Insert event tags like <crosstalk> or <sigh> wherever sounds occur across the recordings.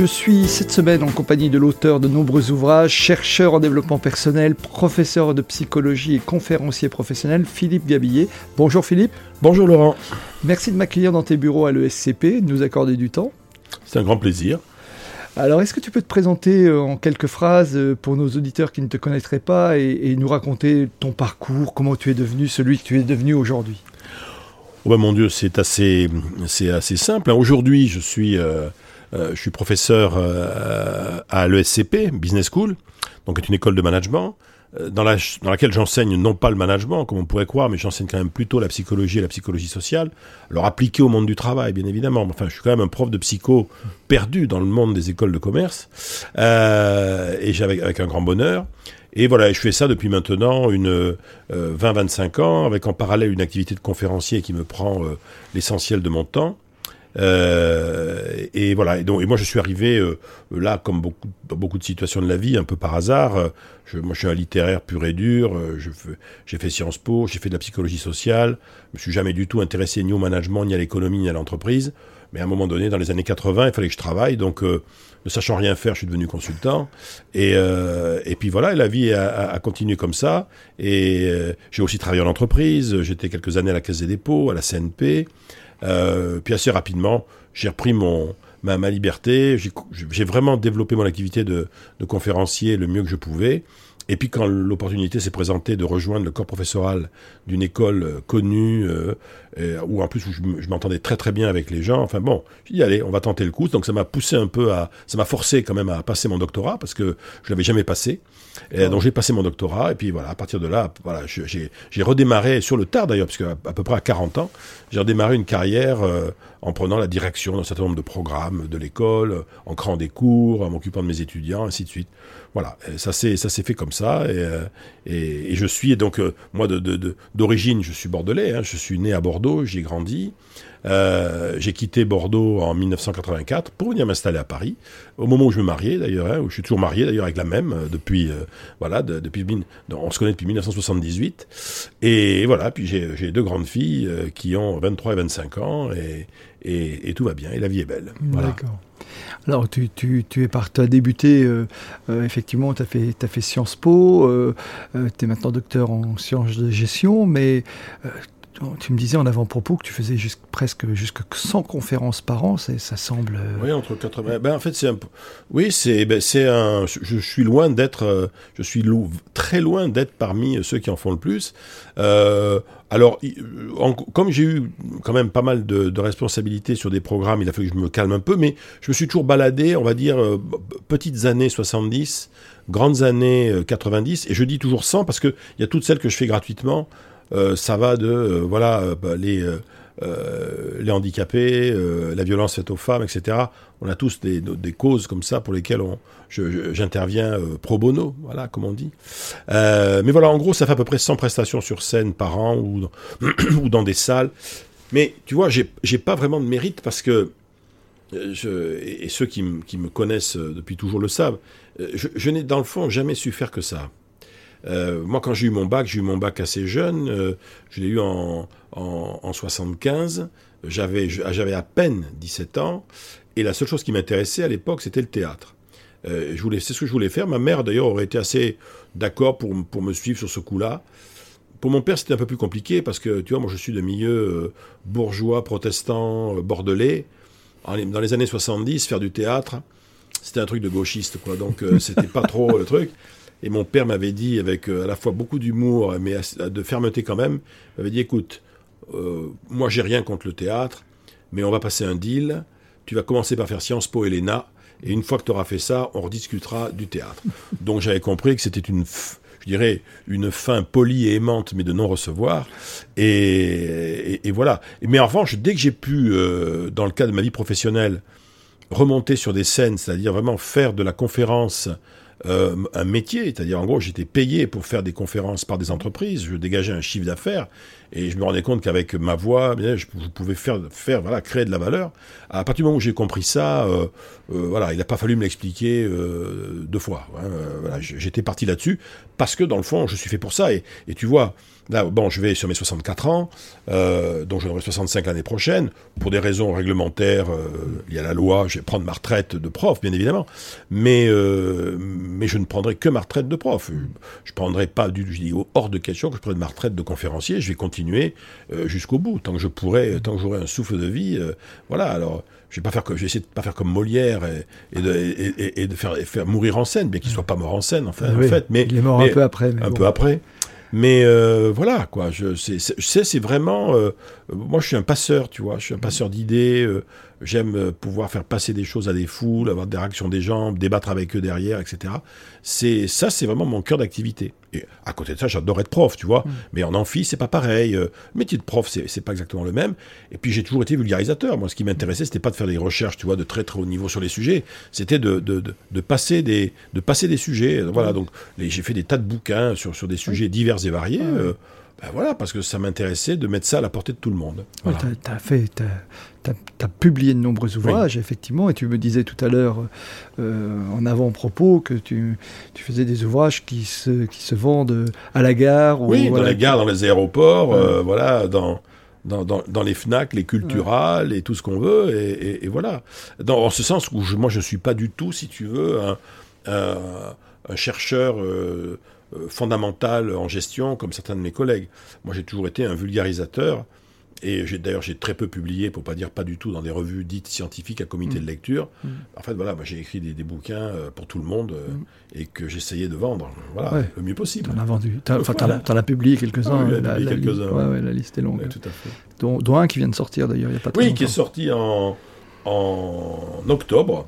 Je suis cette semaine en compagnie de l'auteur de nombreux ouvrages, chercheur en développement personnel, professeur de psychologie et conférencier professionnel, Philippe Gabillet. Bonjour Philippe. Bonjour Laurent. Merci de m'accueillir dans tes bureaux à l'ESCP, de nous accorder du temps. C'est un grand plaisir. Alors, est-ce que tu peux te présenter euh, en quelques phrases euh, pour nos auditeurs qui ne te connaîtraient pas et, nous raconter ton parcours, comment tu es devenu celui que tu es devenu aujourd'hui? Oh ben, Mon Dieu, c'est assez, c'est assez simple. Aujourd'hui, je suis... Euh, je suis professeur euh, à l'ESCP, Business School, donc est une école de management, euh, dans, la, dans laquelle j'enseigne non pas le management, comme on pourrait croire, mais j'enseigne quand même plutôt la psychologie et la psychologie sociale, alors appliquée au monde du travail, bien évidemment. Enfin, je suis quand même un prof de psycho perdu dans le monde des écoles de commerce, euh, et j'avais avec un grand bonheur. Et voilà, je fais ça depuis maintenant une 20-25 ans, avec en parallèle une activité de conférencier qui me prend l'essentiel de mon temps. Euh, et voilà. Et donc, moi, je suis arrivé euh, là, comme beaucoup, dans beaucoup de situations de la vie, un peu par hasard. Euh, moi, je suis un littéraire pur et dur. Euh, j'ai fait Sciences Po, j'ai fait de la psychologie sociale. Je me suis jamais du tout intéressé ni au management, ni à l'économie, ni à l'entreprise. Mais à un moment donné, dans les années 80, il fallait que je travaille. Donc, ne sachant rien faire, je suis devenu consultant. Et, et puis voilà, la vie a, a, continué comme ça. Et j'ai aussi travaillé en entreprise. J'étais quelques années à la Caisse des dépôts, à la CNP. Euh, puis assez rapidement, j'ai repris mon, ma, liberté. J'ai vraiment développé mon activité de, de conférencier le mieux que je pouvais. Et puis quand l'opportunité s'est présentée de rejoindre le corps professoral d'une école euh, connue, euh, où en plus je, m'entendais très très bien avec les gens, enfin bon, j'ai dit allez, on va tenter le coup. Donc ça m'a poussé un peu à, ça m'a forcé quand même à passer mon doctorat parce que je l'avais jamais passé. Et donc j'ai passé mon doctorat et puis voilà, à partir de là, voilà, j'ai redémarré sur le tard d'ailleurs, parce qu'à à peu près à 40 ans, j'ai redémarré une carrière euh, en prenant la direction d'un certain nombre de programmes de l'école, en créant des cours, en m'occupant de mes étudiants, ainsi de suite. Voilà, ça s'est ça s'est fait comme ça et, euh, et, et, je suis donc euh, moi de d'origine de, je suis bordelais, hein, je suis né à Bordeaux, j'y ai grandi. Euh, j'ai quitté Bordeaux en 1984 pour venir m'installer à Paris, au moment où je me mariais d'ailleurs, hein, où je suis toujours marié d'ailleurs avec la même euh, depuis, euh, voilà, depuis, on se connaît depuis 1978. Et voilà, puis j'ai deux grandes filles qui ont 23 et 25 ans et, tout va bien et la vie est belle. D'accord. Alors, tu, tu, tu, as débuté, effectivement, tu as fait, Sciences Po, tu es maintenant docteur en sciences de gestion, mais tu me disais en avant-propos que tu faisais presque jusque 100 conférences par an, ça semble... Euh, oui, entre 80... Ben, en fait, c'est un... Oui, c'est ben, un... Je, suis loin d'être... Euh, je suis très loin d'être parmi ceux qui en font le plus. Euh, alors, comme j'ai eu quand même pas mal de, de, responsabilités sur des programmes, il a fallu que je me calme un peu, mais je me suis toujours baladé, on va dire, petites années 70, grandes années 90, et je dis toujours 100 parce qu'il y a toutes celles que je fais gratuitement, ça va de euh, voilà euh, bah, les les handicapés, la violence faite aux femmes, etc. On a tous des, causes comme ça pour lesquelles on, j'interviens pro bono, voilà, comme on dit. mais voilà, en gros, ça fait à peu près 100 prestations sur scène par an <clears throat> ou dans, des salles. Mais tu vois, j'ai pas vraiment de mérite parce que et ceux qui, me connaissent depuis toujours le savent, je n'ai dans le fond jamais su faire que ça. Euh, moi, quand j'ai eu mon bac, j'ai eu mon bac assez jeune. Euh, je l'ai eu en, en, en 75. J'avais, j'avais à peine 17 ans. Et la seule chose qui m'intéressait à l'époque, c'était le théâtre. Euh, je voulais, c'est ce que je voulais faire. Ma mère, d'ailleurs, aurait été assez d'accord pour, pour me suivre sur ce coup-là. Pour mon père, c'était un peu plus compliqué parce que, tu vois, moi, je suis de milieu bourgeois, protestant, bordelais. dans les années 70, faire du théâtre, c'était un truc de gauchiste, quoi. Donc, c'était pas trop le truc. Et mon père m'avait dit, avec euh, à la fois beaucoup d'humour, mais de fermeté quand même, m'avait dit, écoute, euh, moi j'ai rien contre le théâtre, mais on va passer un deal. Tu vas commencer par faire Sciences Po et l'ENA, et une fois que tu auras fait ça, on rediscutera du théâtre. <laughs> Donc j'avais compris que c'était une, je dirais, une fin polie et aimante, mais de non-recevoir. Et, et, voilà. Mais en revanche, dès que j'ai pu, euh, dans le cadre de ma vie professionnelle, remonter sur des scènes, c'est-à-dire vraiment faire de la conférence euh, un métier, c'est-à-dire en gros j'étais payé pour faire des conférences par des entreprises, je dégageais un chiffre d'affaires et je me rendais compte qu'avec ma voix, eh je, pouvais faire, faire, voilà, créer de la valeur. À partir du moment où j'ai compris ça, euh, euh, voilà, il n'a pas fallu me l'expliquer deux fois. Hein, voilà, j'étais parti là-dessus parce que dans le fond, je suis fait pour ça. Et tu vois, Là, bon, je vais sur mes 64 ans, euh, donc j'en aurai 65 l'année prochaine. Pour des raisons réglementaires, euh, il y a la loi, je vais prendre ma retraite de prof, bien évidemment. Mais, euh, mais je ne prendrai que ma retraite de prof. Je ne prendrai pas du je dis hors de question que je prenne ma retraite de conférencier. Je vais continuer euh, jusqu'au bout, tant que je pourrai, tant que j'aurai un souffle de vie. Voilà, alors je vais pas faire je vais essayer de pas faire comme Molière et, et de, et, et de faire, faire, mourir en scène, bien qu'il soit pas mort en scène, enfin, en fait. Mais, il est mort un peu après. un peu après. Mais euh, voilà, quoi. Je, sais, c'est vraiment. Euh, moi, je suis un passeur, tu vois. Je suis un passeur d'idées. Euh, J'aime euh, pouvoir faire passer des choses à des foules, avoir des réactions des gens, débattre avec eux derrière, etc. C'est ça, c'est vraiment mon cœur d'activité. Et à côté de ça, j'adore être prof, tu vois. Mm. Mais en amphi, c'est pas pareil. Le métier de prof, c'est pas exactement le même. Et puis j'ai toujours été vulgarisateur. Moi, ce qui m'intéressait, c'était pas de faire des recherches, tu vois, de très très haut niveau sur les sujets. C'était de, de, de, de, passer des de passer des sujets. Voilà. Donc j'ai fait des tas de bouquins sur sur des sujets divers et variés. Euh, ben voilà, parce que ça m'intéressait de mettre ça à la portée de tout le monde. Voilà. tu as, fait, as, publié de nombreux ouvrages, effectivement, et tu me disais tout à l'heure, euh, en avant-propos, que tu, tu, faisais des ouvrages qui se, qui se vendent à la gare. Oui, dans la gare, dans les aéroports, euh, voilà, dans... Dans, dans, dans, les FNAC, les culturales et tout ce qu'on veut, et, et, voilà. Dans, en ce sens où je, moi je ne suis pas du tout, si tu veux, un, un, un chercheur euh, fondamentale en gestion, comme certains de mes collègues. Moi, j'ai toujours été un vulgarisateur. Et j'ai d'ailleurs j'ai très peu publié, pour pas dire pas du tout, dans des revues dites scientifiques à comité de mm. lecture. Mm. En fait, voilà, moi j'ai écrit des, bouquins euh, pour tout le monde euh, mm. et que j'essayais de vendre, voilà, le mieux possible. T'en as vendu, enfin t'en as, publié quelques-uns. Ah la, la, quelques ouais, la, liste est longue. tout à fait. Dont, un qui vient de sortir d'ailleurs, il n'y a pas très Oui, qui est sorti en, en octobre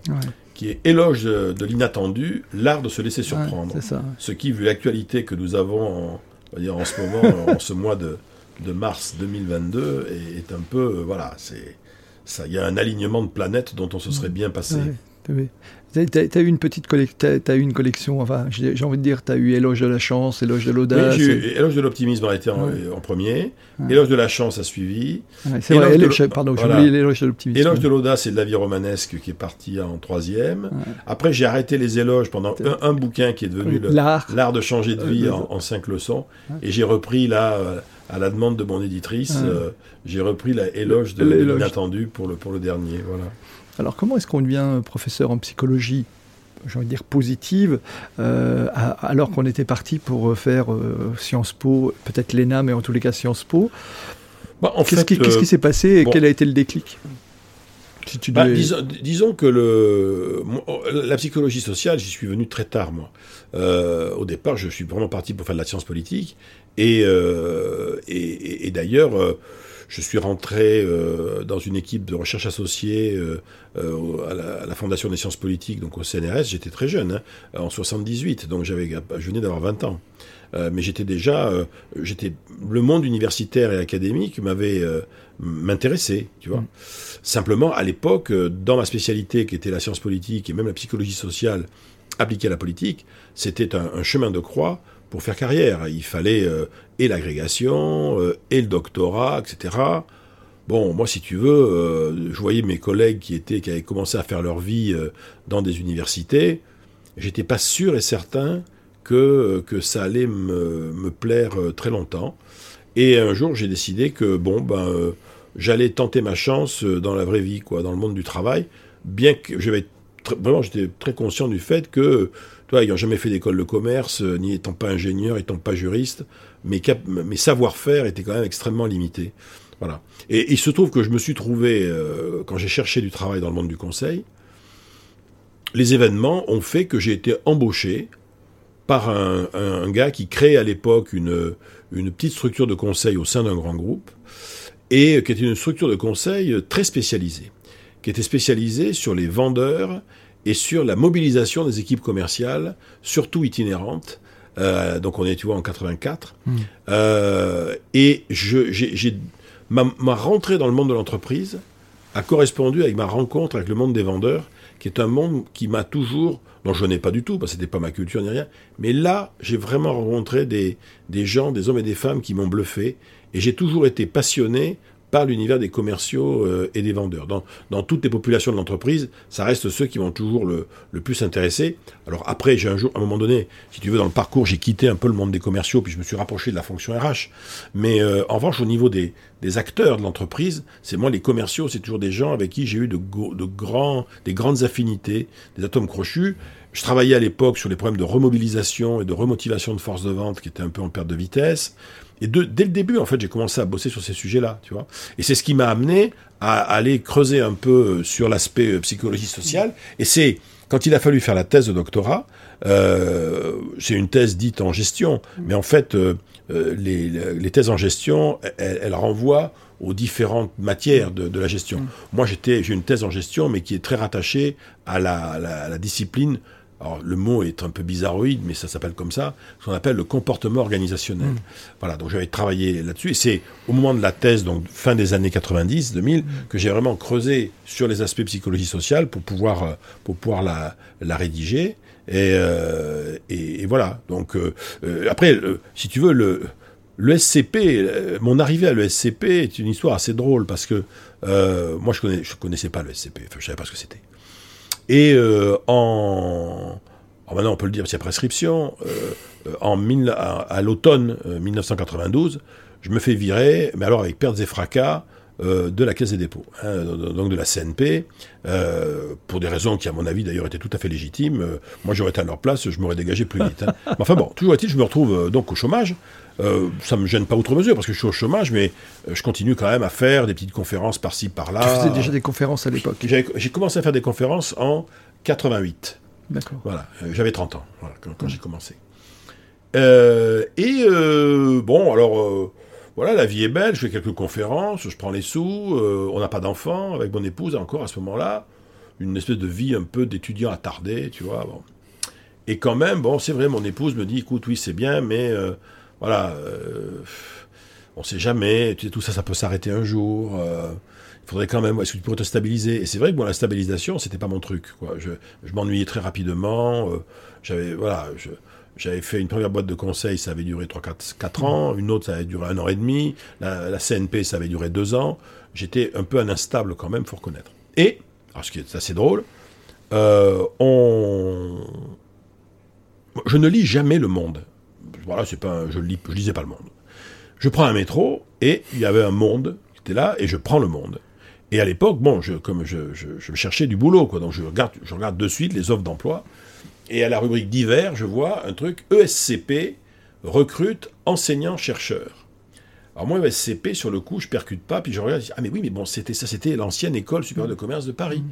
qui est Éloge de, l'inattendu, l'art de se laisser surprendre. Ce qui, vu l'actualité que nous avons en, dire en ce moment, <laughs> en ce mois de, de mars 2022, est, un peu, euh, voilà, c'est ça, il y a un alignement de planètes dont on se serait bien passé. Tu as, eu une petite as, eu une collection, enfin, j'ai envie de dire, tu as eu Éloge de la chance, Éloge de l'audace. Oui, Éloge de l'optimisme a été en, premier, Éloge de la chance a suivi. c'est vrai, éloge, pardon, j'ai oublié l'Éloge de l'optimisme. Éloge de l'audace et de la vie romanesque qui est parti en troisième. Après, j'ai arrêté les éloges pendant un, bouquin qui est devenu L'art de changer de vie en, cinq leçons. Et j'ai repris là, euh, à la demande de mon éditrice, euh, j'ai repris la Éloge de l'inattendu pour le, pour le dernier. Voilà. Alors comment est-ce qu'on devient professeur en psychologie j'ai envie de dire positive, euh, alors qu'on était parti pour faire euh, Sciences Po, peut-être l'ENA, mais en tous les cas Sciences Po? Bah, qu'est-ce, qui, euh, s'est passé et quel a été le déclic? Bah, disons, que le, la psychologie sociale, j'y suis venu très tard, moi. au départ, je suis vraiment parti pour faire de la science politique. Et, et, et d'ailleurs je suis rentré euh, dans une équipe de recherche associée euh, euh, à, la, Fondation des sciences politiques, donc au CNRS. J'étais très jeune, hein, en 78, donc j'avais, je venais d'avoir 20 ans. mais j'étais déjà, j'étais, le monde universitaire et académique m'avait m'intéressé, tu vois. Mm. Simplement, à l'époque, dans ma spécialité qui était la science politique et même la psychologie sociale appliquée à la politique, c'était un chemin de croix pour faire carrière. Il fallait euh, et l'agrégation, euh, et le doctorat, etc. Bon, moi, si tu veux, euh, je voyais mes collègues qui étaient, qui avaient commencé à faire leur vie dans des universités. J'étais pas sûr et certain que, que ça allait me, me plaire très longtemps. Et un jour, j'ai décidé que, bon, ben, j'allais tenter ma chance dans la vraie vie, quoi, dans le monde du travail, bien que vraiment, j'étais très conscient du fait que ayant jamais fait d'école de commerce, euh, n'y étant pas ingénieur, étant pas juriste, mes, savoir-faire étaient quand même extrêmement limités. Voilà. Et il se trouve que je me suis trouvé, euh, quand j'ai cherché du travail dans le monde du conseil, les événements ont fait que j'ai été embauché par un, un, gars qui créait à l'époque une, une petite structure de conseil au sein d'un grand groupe, et qui était une structure de conseil très spécialisée, qui était spécialisée sur les vendeurs et sur la mobilisation des équipes commerciales, surtout itinérantes, Euh, donc on est, tu vois, en 84. Euh, et je, j'ai, j'ai- ma, ma rentrée dans le monde de l'entreprise a correspondu avec ma rencontre avec le monde des vendeurs, qui est un monde qui m'a toujours, dont je n'ai pas du tout, parce que c'était pas ma culture ni rien, mais là, j'ai vraiment rencontré des, des gens, des hommes et des femmes qui m'ont bluffé, et j'ai toujours été passionné par l'univers des commerciaux euh, et des vendeurs. Dans, dans toutes les populations de l'entreprise, ça reste ceux qui vont toujours le, plus intéresser. Alors après, j'ai un jour, à un moment donné, si tu veux, dans le parcours, j'ai quitté un peu le monde des commerciaux, puis je me suis rapproché de la fonction RH. Mais euh, en revanche, au niveau des, acteurs de l'entreprise, c'est moi les commerciaux, c'est toujours des gens avec qui j'ai eu de, de grands, des grandes affinités, des atomes crochus. Je travaillais à l'époque sur les problèmes de remobilisation et de remotivation de force de vente qui étaient un peu en perte de vitesse. Et de- dès le début, en fait, j'ai commencé à bosser sur ces sujets-là, tu vois. Et c'est ce qui m'a amené à aller creuser un peu euh, sur l'aspect euh, psychologie sociale. Et c'est quand il a fallu faire la thèse de doctorat, euh, c'est une thèse dite en gestion, mais en fait, euh, les, les thèses en gestion, elles, elles renvoient aux différentes matières de, de la gestion. Moi, j'étais, j'ai une thèse en gestion, mais qui est très rattachée à la, la- la discipline. Alors, le mot est un peu bizarroïde, mais ça s'appelle comme ça, ce qu'on appelle le comportement organisationnel. Voilà, donc j'avais travaillé là-dessus, et c'est au moment de la thèse, donc fin des années 90, 2000, que j'ai vraiment creusé sur les aspects psychologie sociale pour pouvoir, euh, pour pouvoir la, la rédiger. Et, euh, et, et voilà. Donc euh, après, euh, si tu veux, le, le SCP, mon arrivée à l'ESCP est une histoire assez drôle parce que moi je connais, je connaissais pas le SCP, enfin, je savais pas ce que c'était. Et euh, en, alors maintenant on peut le dire, c'est prescription. euh, euh, en mille- à, à l'automne euh, 1992, je me fais virer, mais alors avec pertes et fracas, euh, de la Caisse des dépôts, hein, donc de la CNP, euh, pour des raisons qui, à mon avis, d'ailleurs, étaient tout à fait légitimes. Euh, moi, j'aurais été à leur place, je m'aurais dégagé plus vite. hein. <laughs> Mais enfin bon, toujours est-il, je me retrouve donc au chômage. Euh, ça me gêne pas outre mesure parce que je suis au chômage, mais euh, je continue quand même à faire des petites conférences par-ci par-là. Tu faisais déjà des conférences à l'époque. J'ai commencé à faire des conférences en 88. D'accord. Voilà, euh, j'avais 30 ans voilà, quand, quand j'ai commencé. Euh, et euh, bon, alors voilà, la vie est belle, je fais quelques conférences, je prends les sous, on n'a pas d'enfants avec mon épouse encore à ce moment-là, une espèce de vie un peu d'étudiant attardé, tu vois. Bon. Et quand même, bon, c'est vrai, mon épouse me dit, écoute, oui, c'est bien, mais voilà, euh, on sait jamais, tout ça, ça peut s'arrêter un jour. euh, il faudrait quand même, est-ce que tu pourrais te stabiliser? Et c'est vrai que moi, la stabilisation, c'était pas mon truc. Quoi. Je, je m'ennuyais très rapidement. euh, j'avais, voilà, j'avais fait une première boîte de conseil, ça avait duré 3-4 ans. Une autre, ça avait duré un an et demi. La, CNP, ça avait duré deux ans. J'étais un peu un instable quand même, faut reconnaître. Et, alors ce qui est assez drôle, euh, on... Je ne lis jamais Le Monde. Voilà, c'est pas, je lis, je lisais pas Le Monde. Je prends un métro et il y avait un Monde qui était là et je prends Le Monde. Et à l'époque, bon, je, comme je, je, cherchais du boulot, quoi, donc je regarde, je regarde de suite les offres d'emploi. Et à la rubrique divers, je vois un truc ESCP recrute enseignants-chercheurs. Alors moi, ESCP, sur le coup, je percute pas, puis je regarde, dis, ah mais oui, mais bon, c'était ça, c'était l'ancienne école supérieure de commerce de Paris.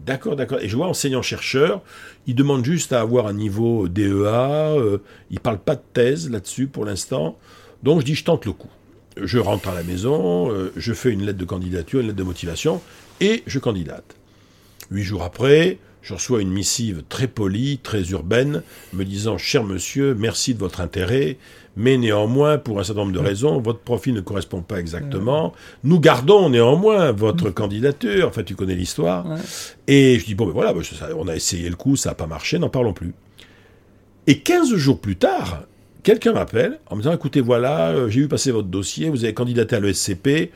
D'accord, d'accord. Et je vois enseignant-chercheur, il demande juste à avoir un niveau DEA, euh, il parle pas de thèse là-dessus pour l'instant. Donc je dis, je tente le coup. Je rentre à la maison, euh, je fais une lettre de candidature, une lettre de motivation, et je candidate. Huit jours après, je reçois une missive très polie, très urbaine, me disant Cher monsieur, merci de votre intérêt, mais néanmoins, pour un certain nombre de raisons, votre profil ne correspond pas exactement. Nous gardons néanmoins votre candidature. Enfin, tu connais l'histoire. Ouais. Et je dis Bon, ben voilà, ben, on a essayé le coup, ça n'a pas marché, n'en parlons plus. Et 15 jours plus tard, quelqu'un m'appelle en me disant Écoutez, voilà, euh, j'ai vu passer votre dossier, vous avez candidaté à l'ESCP.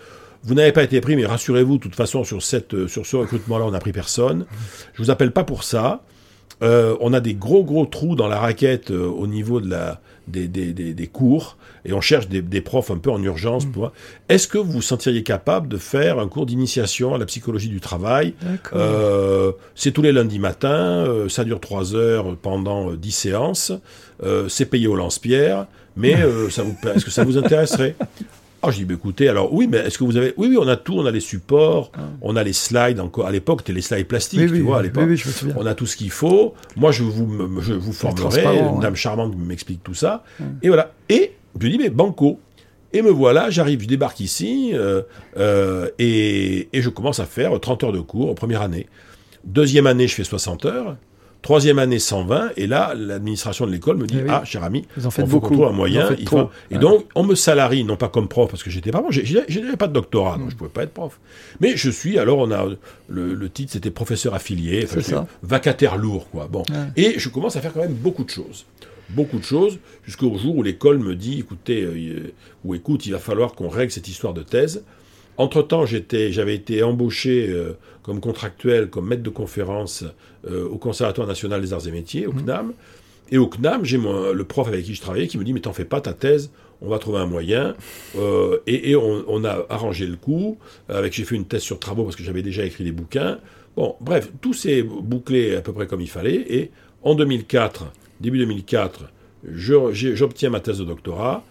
Vous n'avez pas été pris, mais rassurez-vous, de toute façon, sur, cette, euh, sur ce recrutement-là, on n'a pris personne. Je vous appelle pas pour ça. Euh, on a des gros, gros trous dans la raquette euh, au niveau de la, des, des, des, des cours et on cherche des, profs un peu en urgence. pour- Est-ce que vous vous sentiriez capable de faire un cours d'initiation à la psychologie du travail? D'accord. euh, c'est tous les lundis matins, ça dure trois heures pendant euh, dix séances, c'est payé au lance-pierre, mais <laughs> ça vous, est-ce que ça vous intéresserait? Ah, je dis, bah, écoutez, alors oui, mais est-ce que vous avez... Oui, oui, on a tout, on a les supports, on a les slides, encore à l'époque, c'était les slides plastiques, oui, tu oui, vois, à l'époque. oui, oui, je me souviens. On a tout ce qu'il faut. Moi, je vous, me- je vous formerai. Une ouais. dame charmante m'explique tout ça. Et voilà. Et je lui dis, mais banco. Et me voilà, j'arrive, je débarque ici, euh, euh, et, et je commence à faire 30 heures de cours, première année. Deuxième année, je fais 60 heures. Troisième année 120, et là, l'administration de l'école me dit Eh oui. Ah, cher ami, Vous en faites on faut beaucoup. trouve un en moyen. il faut- Et Ouais. donc, on me salarie, non pas comme prof, parce que j'étais pas bon, j'avais pas de doctorat, donc je pouvais pas être prof. Mais je suis, alors on a, le, le titre c'était professeur affilié, enfin, vacataire lourd, quoi. Bon. Ouais. Et je commence à faire quand même beaucoup de choses. Beaucoup de choses, jusqu'au jour où l'école me dit, écoutez, euh, ou écoute, il va falloir qu'on règle cette histoire de thèse. Entre-temps, j'avais été embauché euh, comme contractuel, comme maître de conférence euh, au Conservatoire national des arts et métiers, au CNAM. Et au CNAM, j'ai le prof avec qui je travaillais qui me dit, mais t'en fais pas ta thèse, on va trouver un moyen. Euh, et et on, on a arrangé le coup. Avec, j'ai fait une thèse sur travaux parce que j'avais déjà écrit des bouquins. Bon, bref, tout s'est bouclé à peu près comme il fallait. Et en 2004, début 2004, je- j'ai- j'obtiens ma thèse de doctorat.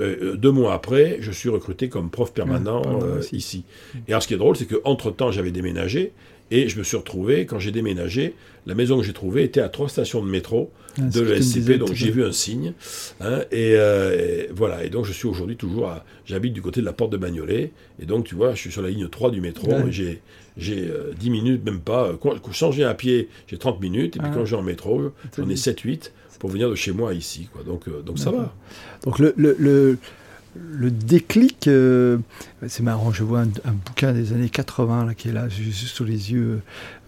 Euh, euh, deux mois après, je suis recruté comme prof permanent pardon, euh, ici. Et alors, ce qui est drôle, c'est qu'entre-temps, j'avais déménagé. Et je me suis retrouvé, quand j'ai déménagé, la maison que j'ai trouvée était à trois stations de métro Ah, de l'ESCP, donc j'ai vu un signe. hein, et, euh, et voilà, et donc je suis aujourd'hui toujours. J'habite du côté de la porte de Bagnolet, et donc tu vois, je suis sur la ligne 3 du métro, Ouais. j'ai. J'ai euh, 10 minutes, même pas. Quand, quand changer à pied, j'ai 30 minutes. Et puis Ah. quand j'ai en métro, j'en ai dit. 7-8 pour venir de chez moi ici. Quoi. Donc, euh, donc ça va. Donc le, le, le, le déclic, euh, c'est marrant, je vois un, un bouquin des années 80 là, qui est là, juste sous les yeux.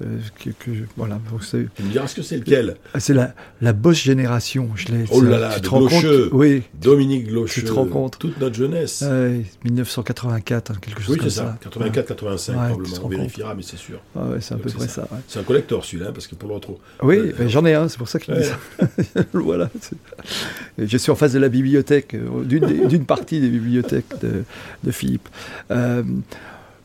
euh, que, que je- voilà. Tu me diras, est-ce que c'est lequel? Ah, c'est la, la Boss Génération. Je l'ai, Oh là ça, là, tu de te rends compte Glocheux. Oui, Dominique Glocheux. Tu te rends compte Toute notre jeunesse. ouais, 1984, hein, quelque chose oui, comme c'est ça. 84, 85, Ouais, probablement. On vérifiera, mais c'est sûr. Ah ouais, c'est à peu près ça. ça. ouais. C'est un collector celui-là, parce que pour le retrouver. Oui, Euh, ben, j'en ai un, c'est pour ça que je dis ça. <laughs> voilà. Je suis en face de la bibliothèque, euh, d'une partie des bibliothèques de, de Philippe. Euh,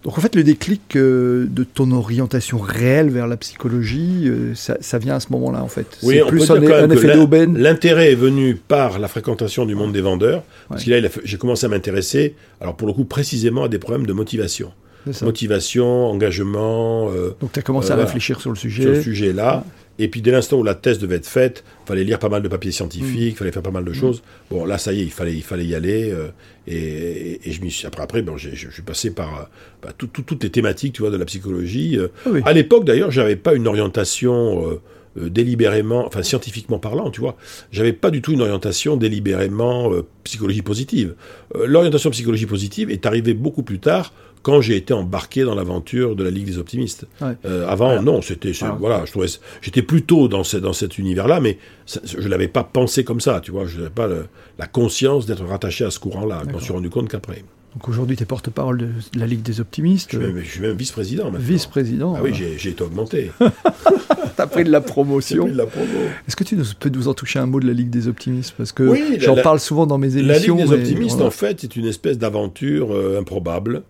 donc en fait, le déclic euh, de ton orientation réelle vers la psychologie, euh, ça, ça vient à ce moment-là en fait. Oui, on plus peut un, dire un que effet d'aubaine. L'intérêt est venu par la fréquentation du monde des vendeurs. Parce que là, j'ai commencé à m'intéresser, alors pour le coup, précisément à des problèmes de motivation. ça. Motivation, engagement, euh, Donc tu as commencé à réfléchir sur le sujet. sur le sujet-là. Et puis dès l'instant où la thèse devait être faite, fallait lire pas mal de papiers scientifiques, Mm. fallait faire pas mal de choses. Bon, là, ça y est, il fallait, il fallait y aller. euh, et, et je m'y suis. Après, après, bon, je suis passé par euh, bah, tout- tout- toutes les thématiques, tu vois, de la psychologie. euh. Ah oui. À l'époque, d'ailleurs, j'avais pas une orientation euh, euh, délibérément, enfin scientifiquement parlant, tu vois. J'avais pas du tout une orientation délibérément euh, psychologie positive. Euh, L'orientation psychologie positive est arrivée beaucoup plus tard quand j'ai été embarqué dans l'aventure de la Ligue des optimistes. Ouais. Euh, avant, Alors- non, c'était, voilà, je trouvais, j'étais plutôt dans, ce- dans cet univers-là, mais ça- je l'avais pas pensé comme ça, tu vois, je n'avais pas le- la conscience d'être rattaché à ce courant-là. Je m'en suis rendu compte qu'après. Donc aujourd'hui, tu es porte-parole de, la Ligue des optimistes, Je suis même, vice-président maintenant. vice-président. Ah oui, j'ai, été augmenté. <laughs> tu as pris de la promotion. pris de la promo. Est-ce que tu nous, peux nous en toucher un mot de la Ligue des optimistes? Parce que Oui, la- j'en la- parle souvent dans mes La émissions. Ligue des optimistes, voilà. en fait, c'est une espèce d'aventure euh, improbable,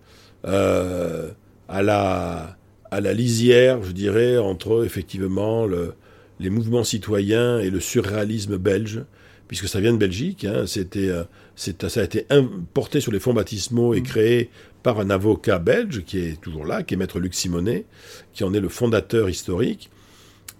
euh, à, la, à la lisière, je dirais, entre effectivement le- les mouvements citoyens et le surréalisme belge, puisque ça vient de Belgique. hein, c'était, euh, ça a été importé sur les fonds baptismaux et créé par un avocat belge qui est toujours là, qui est maître Luc Simonet, qui en est le fondateur historique,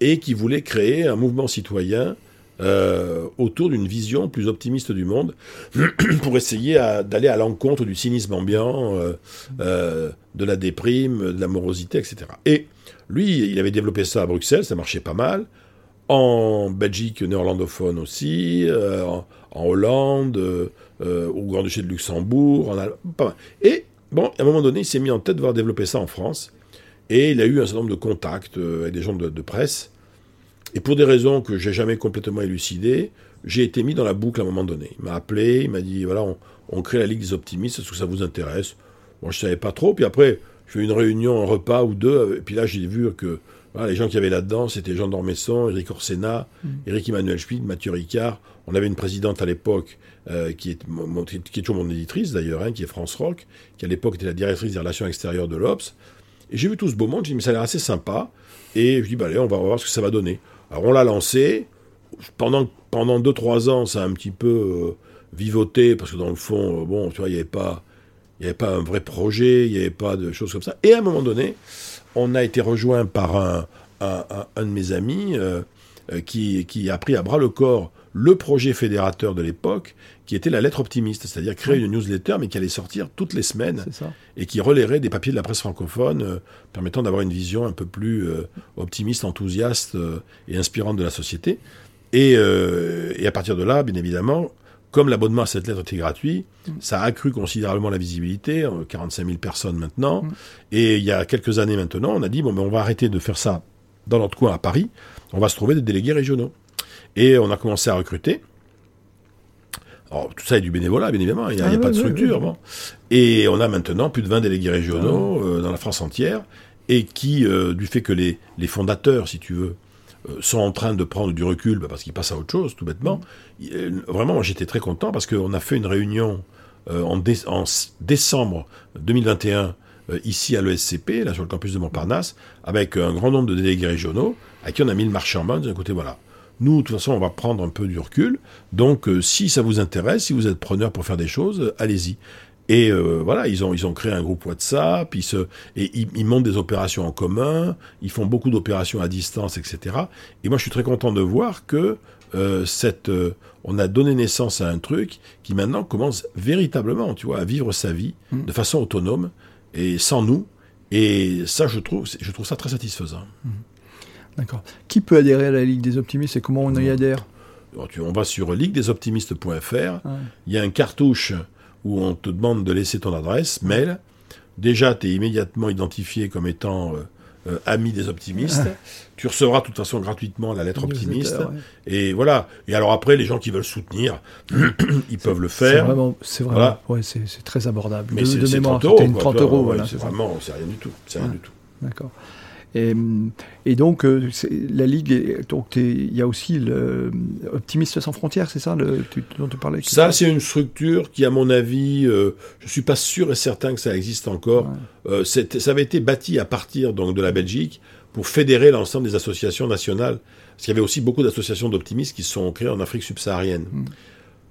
et qui voulait créer un mouvement citoyen euh, autour d'une vision plus optimiste du monde <clears throat> pour essayer d'aller à l'encontre du cynisme ambiant, euh, euh, de la déprime, de la morosité, etc. Et lui, il avait développé ça à Bruxelles, ça marchait pas mal. En Belgique néerlandophone aussi, en, en Hollande, euh, au Grand-Duché de Luxembourg, en Allemagne, pas mal. Et bon, à un moment donné, il s'est mis en tête de voir développer ça en France. Et il a eu un certain nombre de contacts euh, avec des gens de, de presse. Et pour des raisons que j'ai jamais complètement élucidées, j'ai été mis dans la boucle à un moment donné. Il m'a appelé, il m'a dit voilà, on, on crée la Ligue des optimistes, est-ce que ça vous intéresse? Moi, je savais pas trop. Puis après, je fais une réunion, un repas ou deux. Et puis là, j'ai vu que voilà, les gens qui avaient là-dedans, c'était Jean d'Ormesson, Éric Orsena, Éric Emmanuel Schmitt, Mathieu Ricard. On avait une présidente à l'époque euh, qui, est, mon- toujours mon éditrice d'ailleurs, hein, qui est France Rock, qui à l'époque était la directrice des relations extérieures de l'Obs. Et j'ai vu tout ce beau monde, j'ai dit, mais ça a l'air assez sympa. Et je dis, bah, allez, on va voir ce que ça va donner. Alors, on l'a lancé. Pendant, pendant 2-3 ans, ça a un petit peu euh, vivoté, parce que dans le fond, euh, bon, tu vois, il n'y avait pas. Il n'y avait pas un vrai projet, il n'y avait pas de choses comme ça. Et à un moment donné, on a été rejoint par un, un, de mes amis euh, qui, qui a pris à bras le corps le projet fédérateur de l'époque, qui était la lettre optimiste, c'est-à-dire créer une newsletter, mais qui allait sortir toutes les semaines, et qui relayerait des papiers de la presse francophone, euh, permettant d'avoir une vision un peu plus euh, optimiste, enthousiaste euh, et inspirante de la société. Et, et, à partir de là, bien évidemment, comme l'abonnement à cette lettre était gratuit, mm. ça a accru considérablement la visibilité, 45 000 personnes maintenant. Mm. Et il y a quelques années maintenant, on a dit, bon, mais on va arrêter de faire ça dans notre coin à Paris, on va se trouver des délégués régionaux. Et on a commencé à recruter. Alors, tout ça est du bénévolat, bien évidemment, il n'y a, ah pas de structure. Et on a maintenant plus de 20 délégués régionaux ah euh, dans la France entière, et qui, euh, du fait que les, les, fondateurs, si tu veux, euh, sont en train de prendre du recul, bah, parce qu'ils passent à autre chose, tout bêtement, vraiment, j'étais très content, parce qu'on a fait une réunion en, en, décembre 2021, ici à l'ESCP, là sur le campus de Montparnasse, avec un grand nombre de délégués régionaux, à qui on a mis le marché en main, d'un côté, voilà nous, de toute façon, on va prendre un peu du recul. Donc, euh, si ça vous intéresse, si vous êtes preneur pour faire des choses, euh, allez-y. Et euh, voilà, ils ont, ils ont créé un groupe WhatsApp, ils se, et ils, montent des opérations en commun, ils font beaucoup d'opérations à distance, etc. Et moi, je suis très content de voir que cette, on a donné naissance à un truc qui maintenant commence véritablement, tu vois, à vivre sa vie mmh. de façon autonome et sans nous. Et ça, je trouve, je trouve ça très satisfaisant. Mmh. D'accord. Qui peut adhérer à la Ligue des optimistes et comment on y adhère? On va sur liguedesoptimistes.fr. Il y a un cartouche où on te demande de laisser ton adresse mail. Déjà, tu es immédiatement identifié comme étant euh, euh, ami des optimistes. Tu recevras de toute façon gratuitement la lettre optimiste. Et voilà. Et alors après, les gens qui veulent soutenir, <clears throat> ils peuvent le faire. C'est vraiment, c'est très abordable. Mais c'est 30 euros. 30 euros, c'est vraiment, c'est rien du tout. C'est rien du tout. D'accord. Et, donc, euh, la Ligue, il y a aussi le Optimistes sans frontières, c'est ça le, dont tu parlais Ça, c'est une structure qui, à mon avis, euh, je ne suis pas sûr et certain que ça existe encore. Euh, ça avait été bâti à partir donc, de la Belgique pour fédérer l'ensemble des associations nationales. Parce qu'il y avait aussi beaucoup d'associations d'optimistes qui se sont créées en Afrique subsaharienne. Hmm.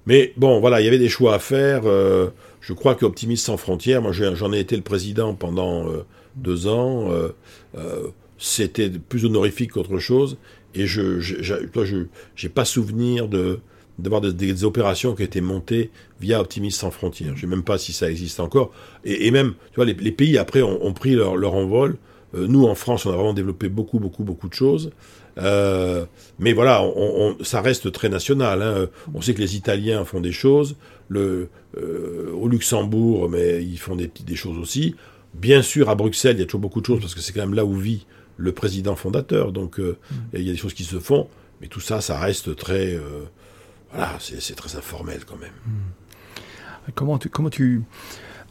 Mais bon, voilà, il y avait des choix à faire. je crois que Optimistes sans frontières, moi j'en ai été le président pendant deux ans. Euh, euh, c'était plus honorifique qu'autre chose. Et je n'ai pas souvenir de d'avoir des, opérations qui étaient montées via Optimistes sans frontières. Je ne sais même pas si ça existe encore. Et, même, tu vois, les, pays après ont, pris leur, envol. Euh, nous, en France, on a vraiment développé beaucoup, beaucoup, beaucoup de choses. mais voilà, ça reste très national. Hein. On sait que les Italiens font des choses. Le, au Luxembourg, mais ils font des, des choses aussi. Bien sûr, à Bruxelles, il y a toujours beaucoup de choses parce que c'est quand même là où vit le président fondateur. Donc, euh, mm. il y a des choses qui se font, mais tout ça, ça reste très. Euh, voilà, c'est très informel quand même. Mm. Comment tu. Comment tu...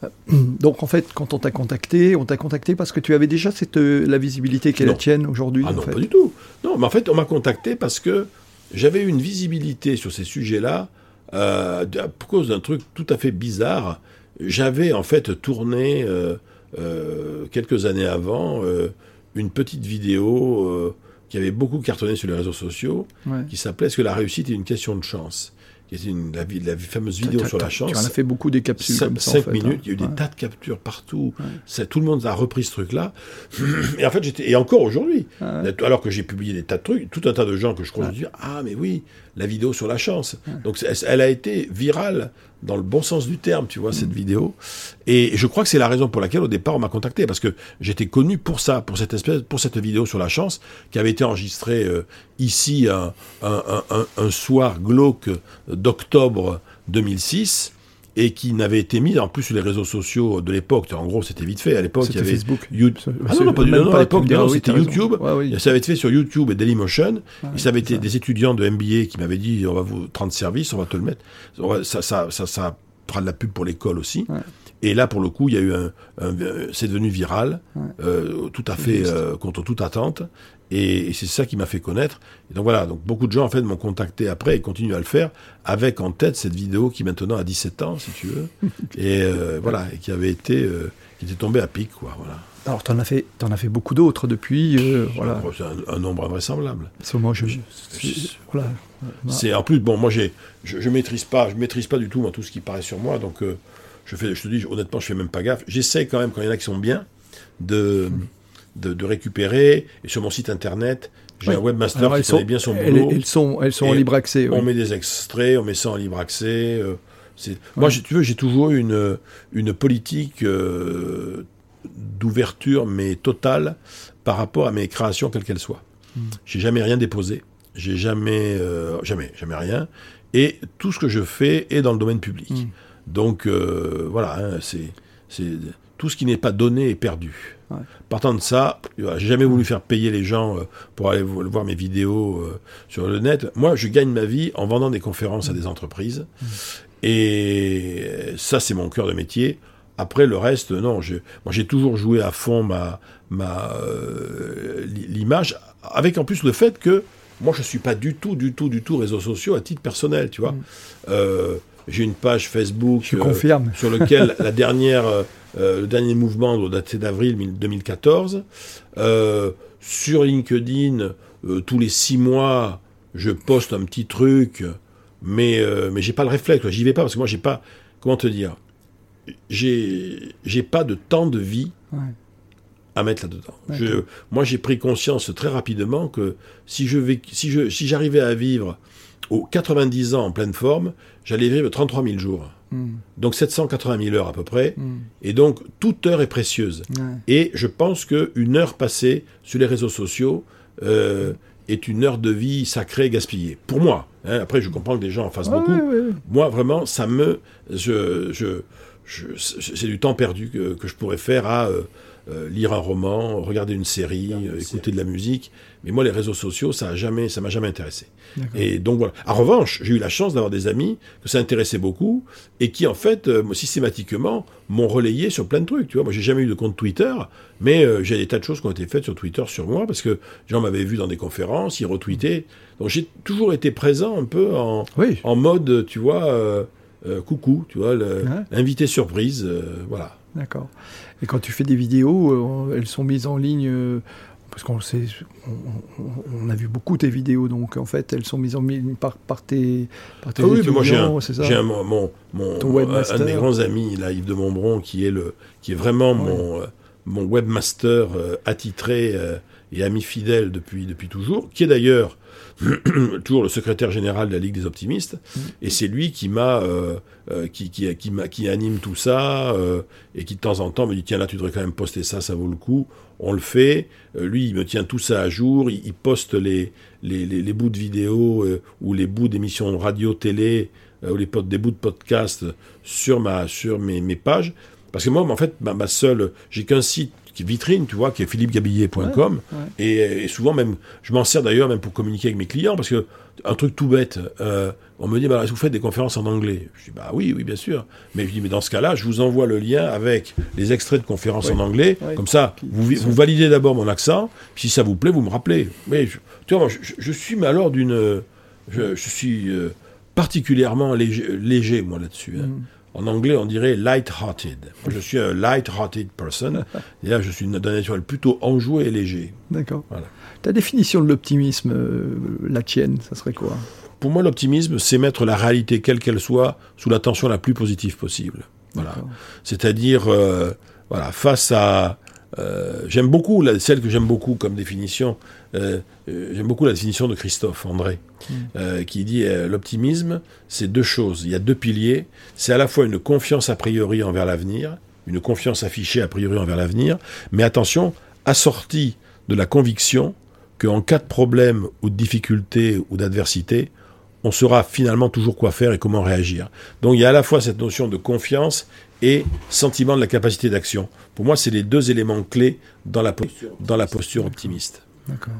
Euh, <clears throat> donc en fait, quand on t'a contacté, on t'a contacté parce que tu avais déjà cette, la visibilité qu'est la tienne aujourd'hui Ah non, pas du tout. Non, mais en fait, on m'a contacté parce que j'avais une visibilité sur ces sujets-là euh, à cause d'un truc tout à fait bizarre. J'avais en fait tourné euh, quelques années avant euh, une petite vidéo euh, qui avait beaucoup cartonné sur les réseaux sociaux, qui s'appelait Est-ce que la réussite est une question de chance? Qui était une, la, la, fameuse vidéo sur la chance. Tu en as fait beaucoup des capsules comme ça. 5 minutes, hein. il y a eu des tas de captures partout. Tout le monde a repris ce truc-là. <clears throat> Et en fait, j'étais. Et encore aujourd'hui, ah alors que j'ai publié des tas de trucs, tout un tas de gens que je crois dire Ah, mais oui, la vidéo sur la chance. Donc, elle, a été virale dans le bon sens du terme, tu vois, cette mm. vidéo. Et je crois que c'est la raison pour laquelle, au départ, on m'a contacté, parce que j'étais connu pour ça, pour cette espèce, pour cette vidéo sur la chance, qui avait été enregistrée euh, ici un, un, un, un, soir glauque d'octobre 2006 et qui n'avait été mis en plus sur les réseaux sociaux de l'époque. En gros, c'était vite fait. À l'époque, il y avait Facebook. YouTube. Ah non, non, pas du tout. À l'époque, c'était YouTube. Ça avait été fait sur YouTube et Dailymotion. et ça avait été des étudiants de MBA qui m'avaient dit on va vous prendre service, on va te le mettre. Ça, ça, ça, ça fera de la pub pour l'école aussi. Et là, pour le coup, il y a eu un, c'est devenu viral, euh, tout à fait euh, contre toute attente. Et, c'est ça qui m'a fait connaître. Et donc voilà, donc beaucoup de gens en fait m'ont contacté après et continuent à le faire avec en tête cette vidéo qui maintenant a 17 ans, si tu veux, <laughs> et euh, voilà, et qui avait été, euh, qui était tombée à pic, quoi, voilà. Alors, tu en as fait, en as fait beaucoup d'autres depuis, euh, voilà. C'est un, nombre invraisemblable. C'est moi, je, voilà. C'est en plus bon, moi j'ai, je, je, maîtrise pas, je maîtrise pas du tout moi, tout ce qui paraît sur moi, donc je fais, je te dis honnêtement, je fais même pas gaffe. J'essaie quand même quand il y en a qui sont bien de de, récupérer. Et sur mon site internet, J'ai un webmaster Alors, qui sont, connaît bien son boulot. elles sont, elles sont en libre accès. oui. On met des extraits, on met ça en libre accès. euh, Moi, tu veux, j'ai toujours une, une politique euh, d'ouverture, mais totale, par rapport à mes créations, quelles qu'elles soient. Mm. J'ai jamais rien déposé. J'ai jamais, euh, jamais, jamais rien. Et tout ce que je fais est dans le domaine public. Mm. Donc, voilà, hein, c'est, c'est tout ce qui n'est pas donné est perdu. Ouais. Partant de ça, j'ai jamais voulu faire payer les gens euh, pour aller vo- voir mes vidéos euh, sur le net. Moi, je gagne ma vie en vendant des conférences à des entreprises. Et ça, c'est mon cœur de métier. Après, le reste, non. Je, moi, j'ai toujours joué à fond ma, ma, euh, li- l'image, avec en plus le fait que moi, je suis pas du tout, du tout, du tout réseaux sociaux à titre personnel, tu vois. Mm. Euh, j'ai une page Facebook Je euh, confirme. sur lequel la dernière, le dernier mouvement doit dater d'avril 2014. Euh, sur LinkedIn, euh, tous les six mois, je poste un petit truc, mais euh, mais j'ai pas le réflexe. J'y vais pas parce que moi j'ai pas, comment te dire, j'ai pas de temps de vie Ouais. à mettre là-dedans. Moi, j'ai pris conscience très rapidement que si je vais, si je, si j'arrivais à vivre aux 90 ans en pleine forme, j'allais vivre 33 000 jours. Mm. Donc 780 000 heures à peu près. Mm. Et donc, toute heure est précieuse. Ouais. Et je pense qu'une heure passée sur les réseaux sociaux euh, est une heure de vie sacrée gaspillée. Pour moi. hein. Après, je comprends que des gens en fassent Ouais, beaucoup. ouais. Moi, vraiment, ça me. Je, je, je- c'est du temps perdu que, que je pourrais faire à euh, euh, lire un roman, regarder une série, euh, écouter de la musique. Mais moi, les réseaux sociaux, ça a jamais, ça m'a jamais intéressé. Et donc voilà. En revanche, j'ai eu la chance d'avoir des amis que ça intéressait beaucoup et qui, en fait, euh, systématiquement, m'ont relayé sur plein de trucs. Tu vois, moi, j'ai jamais eu de compte Twitter, mais j'ai des tas de choses qui ont été faites sur Twitter sur moi parce que les gens m'avaient vu dans des conférences, ils retweetaient. Donc j'ai toujours été présent un peu en, Oui. en mode, tu vois, euh, coucou, tu vois, Ouais. l'invité surprise, euh, voilà. D'accord. Et quand tu fais des vidéos, euh, elles sont mises en ligne euh, parce qu'on sait, on, a vu beaucoup tes vidéos, donc en fait, elles sont mises en ligne par, par tes, par tes Ah oui, mais moi j'ai un, c'est ça j'ai un- mon, mon, Ton un- webmaster. un de mes grands amis, là, Yves de Montbron, qui est le, qui est vraiment mon, euh, mon webmaster euh, attitré euh, et ami fidèle depuis, depuis toujours, qui est d'ailleurs <clears throat> toujours le secrétaire général de la Ligue des Optimistes, Mm. et c'est lui qui m'a, euh, euh, qui, qui, qui, anime tout ça, euh, et qui de temps en temps me dit tiens là tu devrais quand même poster ça, ça vaut le coup. On le fait. Euh, lui il me tient tout ça à jour, il, il poste les, les, les, les bouts de vidéos ou les bouts d'émissions radio, télé, ou les des bouts de podcast sur ma sur mes, mes pages. Parce que moi, en fait, ma, ma seule, j'ai qu'un site qui vitrine, tu vois, qui est philippegabillé.com. Ouais, ouais. Et, et souvent même, je m'en sers d'ailleurs même pour communiquer avec mes clients, parce que un truc tout bête, euh, on me dit, bah, est-ce que vous faites des conférences en anglais? Je dis, bah oui, oui, bien sûr. Mais je dis, mais dans ce cas-là, je vous envoie le lien avec les extraits de conférences en anglais. Comme ça, vous, vous validez d'abord mon accent, puis si ça vous plaît, vous me rappelez. Mais je, tu vois, moi, je, je suis mais alors d'une, je, je suis euh, particulièrement léger, léger moi là-dessus. hein. Mm. En anglais, on dirait light-hearted. Je suis un light-hearted person. <laughs> et là, je suis d'un naturel plutôt enjoué et léger. D'accord. Voilà. Ta définition de l'optimisme, euh, la tienne, ça serait quoi? Pour moi, l'optimisme, c'est mettre la réalité, quelle qu'elle soit, sous la tension la plus positive possible. Voilà. C'est-à-dire, euh, voilà, face à. euh, j'aime beaucoup, la- celle que j'aime beaucoup comme définition, euh, euh, j'aime beaucoup la définition de Christophe André, Mm. euh, qui dit euh, l'optimisme, c'est deux choses. Il y a deux piliers. C'est à la fois une confiance a priori envers l'avenir, une confiance affichée a priori envers l'avenir, mais attention, assortie de la conviction qu'en cas de problème ou de difficulté ou d'adversité, on saura finalement toujours quoi faire et comment réagir. Donc il y a à la fois cette notion de confiance et sentiment de la capacité d'action. Pour moi, c'est les deux éléments clés dans la, po- dans la posture optimiste. D'accord.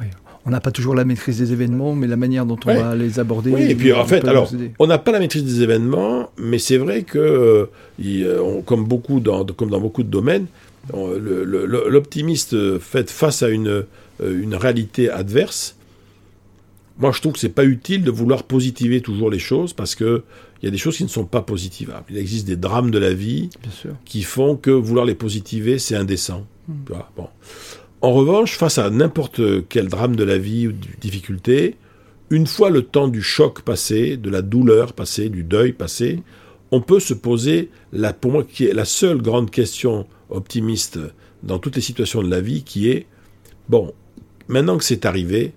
Oui. On n'a pas toujours la maîtrise des événements, mais la manière dont on Ouais. va les aborder. Oui, et puis en fait, alors, on n'a pas la maîtrise des événements, mais c'est vrai que, euh, il, euh, on- comme, beaucoup dans, comme dans beaucoup de domaines, l'optimiste fait face à une, euh, une réalité adverse. Moi, je trouve que c'est pas utile de vouloir positiver toujours les choses parce que il y a des choses qui ne sont pas positivables. Il existe des drames de la vie qui font que vouloir les positiver, c'est indécent. Mm. Vois, bon. En revanche, face à n'importe quel drame de la vie ou de difficulté, une fois le temps du choc passé, de la douleur passée, du deuil passé, on peut se poser, la, pour moi, qui est la seule grande question optimiste dans toutes les situations de la vie, qui est, bon, maintenant que c'est arrivé,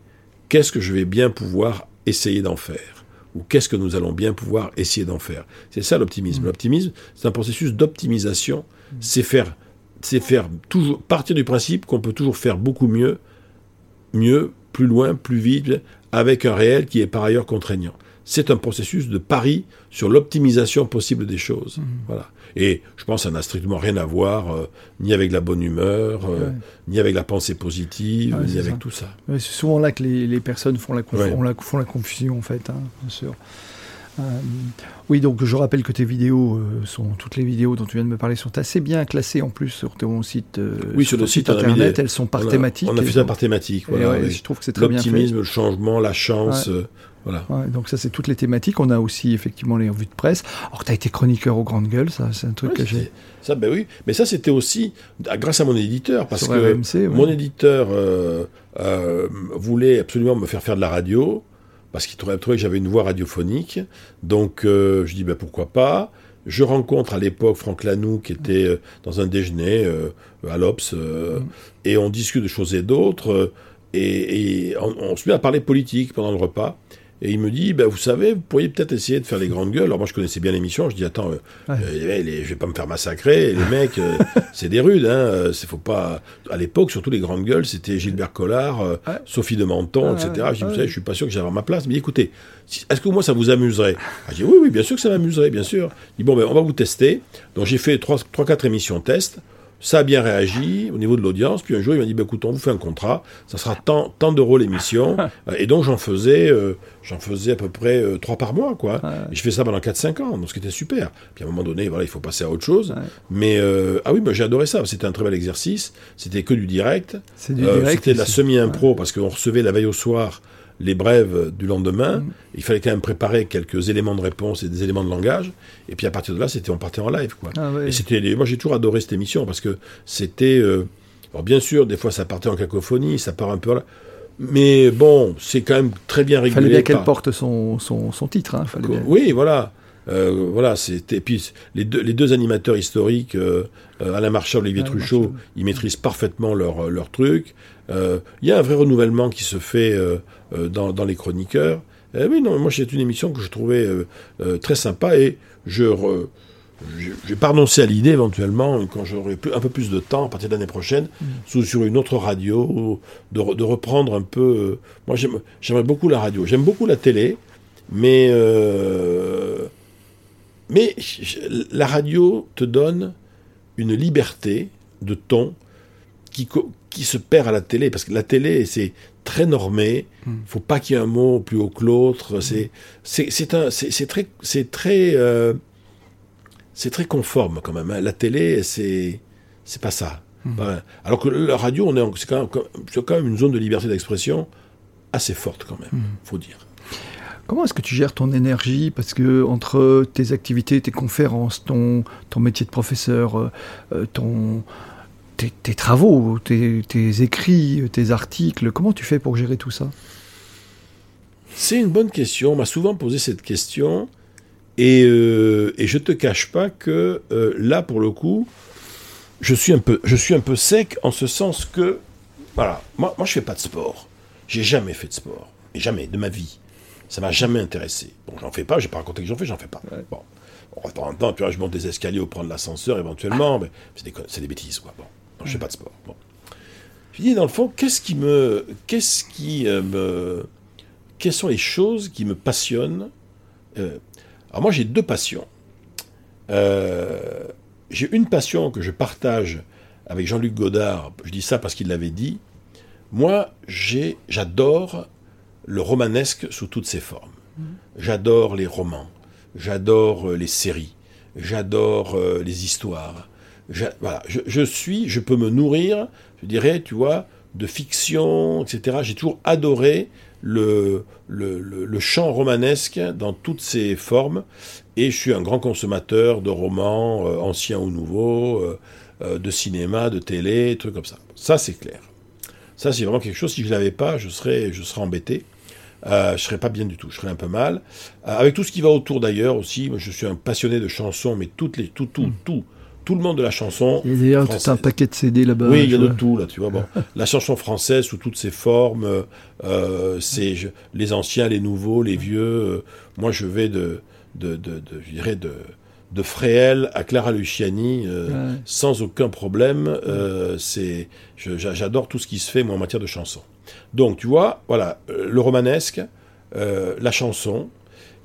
qu'est-ce que je vais bien pouvoir essayer d'en faire? Ou qu'est-ce que nous allons bien pouvoir essayer d'en faire? C'est ça l'optimisme. L'optimisme, c'est un processus d'optimisation. C'est faire, c'est faire toujours partir du principe qu'on peut toujours faire beaucoup mieux, mieux, plus loin, plus vite, avec un réel qui est par ailleurs contraignant. C'est un processus de pari sur l'optimisation possible des choses. Voilà. Et je pense que ça n'a strictement rien à voir euh, ni avec la bonne humeur, euh, ni avec la pensée positive, Ouais, ni avec ça. tout ça. Ouais, c'est souvent là que les, les personnes font conf- la- font la confusion, en fait, hein, bien sûr. Euh, oui, donc je rappelle que tes vidéos euh, sont toutes les vidéos dont tu viens de me parler sont assez bien classées en plus sur ton site. euh, Oui, sur ton le site, internet, des- elles sont par on a, thématique. On a fait ça par thématique. Voilà, ouais, je trouve que c'est très bien. L'optimisme, le changement, la chance. Ouais. voilà. Ouais, donc ça, c'est toutes les thématiques. On a aussi effectivement les revues de presse. Alors, tu as été chroniqueur aux grandes gueules, ça, c'est un truc Ouais, que j'ai ça, ben oui. Mais ça, c'était aussi ah, grâce à mon éditeur, parce sur que RMC. ouais. mon éditeur euh, euh, voulait absolument me faire faire de la radio, parce qu'il trouvait, que j'avais une voix radiophonique. Donc, euh, je dis, ben pourquoi pas? Je rencontre à l'époque Franck Lanoux, qui était euh, dans un déjeuner euh, à l'Obs, Mm. et on discute de choses et d'autres, et, et on, on se met à parler politique pendant le repas. Et il me dit, ben, vous savez, vous pourriez peut-être essayer de faire les grandes gueules. Alors moi, je connaissais bien l'émission. Je dis, attends, euh, Ouais. euh, les- je vais pas me faire massacrer. Les <laughs> mecs, euh, c'est des rudes. Hein. euh, faut pas. À l'époque, surtout les grandes gueules, c'était Gilbert Collard, Ouais. Sophie de Menton, etc. ouais, je dis, vous savez, je suis pas sûr que avoir ma place. Mais écoutez, si- est-ce que moi ça vous amuserait? Ah, Je dis, oui, oui, bien sûr que ça m'amuserait, bien sûr. Il dit, bon, ben, on va vous tester. Donc j'ai fait trois, trois, quatre émissions test. Ça a bien réagi au niveau de l'audience. Puis un jour, il m'a dit, ben, écoute, on vous fait un contrat. Ça sera tant, tant d'euros l'émission. <laughs> Et donc, j'en faisais, euh, j'en faisais à peu près euh, trois par mois, quoi. Ouais. Et je fais ça pendant 4-5 ans, donc ce qui était super. Puis à un moment donné, voilà, il faut passer à autre chose. Ouais. Mais, euh, ah oui, moi j'ai adoré ça. C'était un très bel exercice. C'était que du direct. Euh. C'était de la semi-impro parce qu'on recevait la veille au soir les brèves du lendemain. Mm. Il fallait quand même préparer quelques éléments de réponse et des éléments de langage. Et puis à partir de là, c'était on partait en live, quoi. Ah. Et c'était, moi j'ai toujours adoré cette émission parce que c'était, euh, alors bien sûr, des fois ça partait en cacophonie, ça part un peu là, mais bon, c'est quand même très bien Il régulé. fallait bien qu'elle porte son, son, son titre. Hein, fallait bien. oui, voilà. Euh, voilà, c'était. Puis les deux, les deux animateurs historiques, euh, euh, Alain Marchal, Olivier Alain Truchot, ils maîtrisent parfaitement leur, leur truc. Euh, Il y a un vrai renouvellement qui se fait dans, dans les chroniqueurs. Euh, oui, non, moi c'est une émission que je trouvais euh, euh, très sympa et je. vais pas renoncer à l'idée éventuellement, quand j'aurai un peu plus de temps, à partir de l'année prochaine, sous, sur une autre radio, de, re- de reprendre un peu. euh, moi, j'aime- j'aimerais beaucoup la radio. J'aime beaucoup la télé, mais euh, mais la radio te donne une liberté de ton qui, qui se perd à la télé, parce que la télé, c'est très normé, Mm. faut pas qu'il y ait un mot plus haut que l'autre, c'est c'est c'est un- c'est- c'est très c'est très euh, c'est très conforme quand même. hein. La télé, c'est c'est pas ça. Mm. Ouais. Alors que la radio, on est en- c'est quand, même- c'est quand même une zone de liberté d'expression assez forte quand même, Mm. faut dire. Comment est-ce que tu gères ton énergie? Parce que entre tes activités, tes conférences, ton, ton métier de professeur, euh, euh, ton, tes, tes travaux, tes, tes écrits, tes articles, comment tu fais pour gérer tout ça? C'est une bonne question. On m'a souvent posé cette question. Et, euh, et je te cache pas que euh, là, pour le coup, je suis, un peu, je suis un peu sec en ce sens que, voilà, moi, moi je fais pas de sport. J'ai jamais fait de sport. Et jamais, de ma vie. Ça m'a jamais intéressé. Bon, j'en fais pas, j'ai pas raconté que j'en fais, j'en fais pas. Ouais. Bon. Bon, de temps en temps, tu vois, je monte des escaliers ou prendre l'ascenseur éventuellement, mais c'est des, bêtises, quoi. Bon, je fais pas de sport. Bon. Je dis, dans le fond, qu'est-ce qui me. Qu'est-ce qui euh, me. Quelles sont les choses qui me passionnent Euh, Alors, moi, j'ai deux passions. Euh, j'ai une passion que je partage avec Jean-Luc Godard. Je dis ça parce qu'il l'avait dit. Moi, j'ai, j'adore le romanesque sous toutes ses formes. J'adore les romans. J'adore les séries. J'adore les histoires. Voilà, je, je suis, je peux me nourrir, je dirais, tu vois, de fiction, etc. J'ai toujours adoré le, le, le, le chant romanesque dans toutes ses formes. Et je suis un grand consommateur de romans, euh, anciens ou nouveaux, euh, euh, de cinéma, de télé, trucs comme ça. Ça, c'est clair. Ça, c'est vraiment quelque chose, si je ne l'avais pas, je serais, je serais embêté. Euh, je serais pas bien du tout, je serais un peu mal. Avec tout ce qui va autour d'ailleurs aussi, moi, je suis un passionné de chansons, mais toutes les, tout, tout, tout, tout le monde de la chanson. Il y a d'ailleurs tout un paquet de CD là-bas. Oui, il y a de tout là, tu vois. Bon, la chanson française sous toutes ses formes, euh, c'est les anciens, les nouveaux, les vieux. euh, moi, je vais de, de, de, de- je dirais de de Fréhel à Clara Luciani euh, Ouais. sans aucun problème. Euh, c'est, j'adore tout ce qui se fait moi en matière de chanson. Donc, tu vois, voilà, euh, le romanesque, euh, la chanson,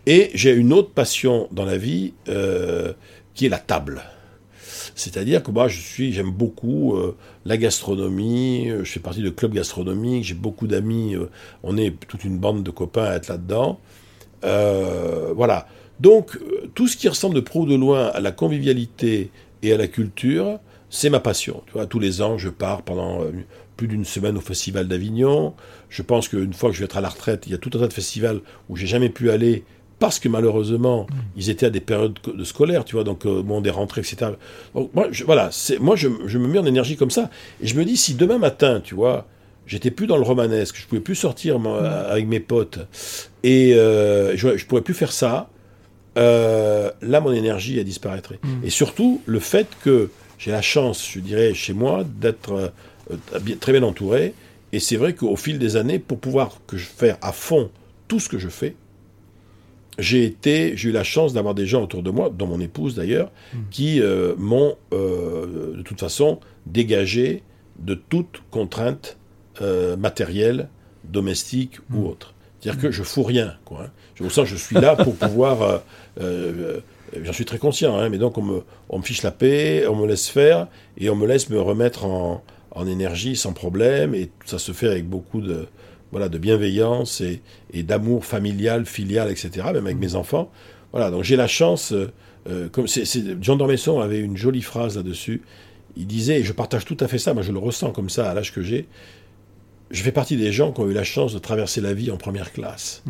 et j'ai une autre passion dans la vie euh, qui est la table. C'est-à-dire que moi, je suis, j'aime beaucoup euh, la gastronomie. euh, Je fais partie de clubs gastronomiques. J'ai beaucoup d'amis. euh, on est toute une bande de copains à être là-dedans. Voilà. Donc, tout ce qui ressemble de pro ou de loin à la convivialité et à la culture, c'est ma passion. Tu vois, tous les ans, je pars pendant plus d'une semaine au Festival d'Avignon. Je pense qu'une fois que je vais être à la retraite, il y a tout un tas de festivals où j'ai jamais pu aller parce que malheureusement, ils étaient à des périodes co- de scolaire, tu vois, donc euh, bon, des rentrées, etc. Donc, moi, je, voilà, moi, je, je me mets en énergie comme ça. Et je me dis, si demain matin, tu vois, j'étais plus dans le romanesque, je pouvais plus sortir moi, avec mes potes, et euh, je, je pourrais plus faire ça, euh, là, mon énergie, elle disparaîtrait. Et surtout, le fait que j'ai la chance, je dirais, chez moi, d'être euh, euh, très bien entouré. Et c'est vrai qu'au fil des années, pour pouvoir que je faire à fond tout ce que je fais, j'ai été, j'ai eu la chance d'avoir des gens autour de moi, dont mon épouse d'ailleurs, qui euh, m'ont euh, de toute façon dégagé de toute contrainte euh, matérielle, domestique ou autre. C'est-à-dire que je fous rien, quoi. hein. Je, au sens, je suis là pour pouvoir. J'en suis très conscient, hein, mais donc on me, on me fiche la paix, on me laisse faire et on me laisse me remettre en, en énergie sans problème et ça se fait avec beaucoup de voilà de bienveillance et, et d'amour familial, filial, etc. Même avec mes enfants. Voilà, donc j'ai la chance. euh, euh, comme c'est, Jean Dormesson avait une jolie phrase là-dessus. Il disait, et je partage tout à fait ça, moi je le ressens comme ça à l'âge que j'ai. Je fais partie des gens qui ont eu la chance de traverser la vie en première classe.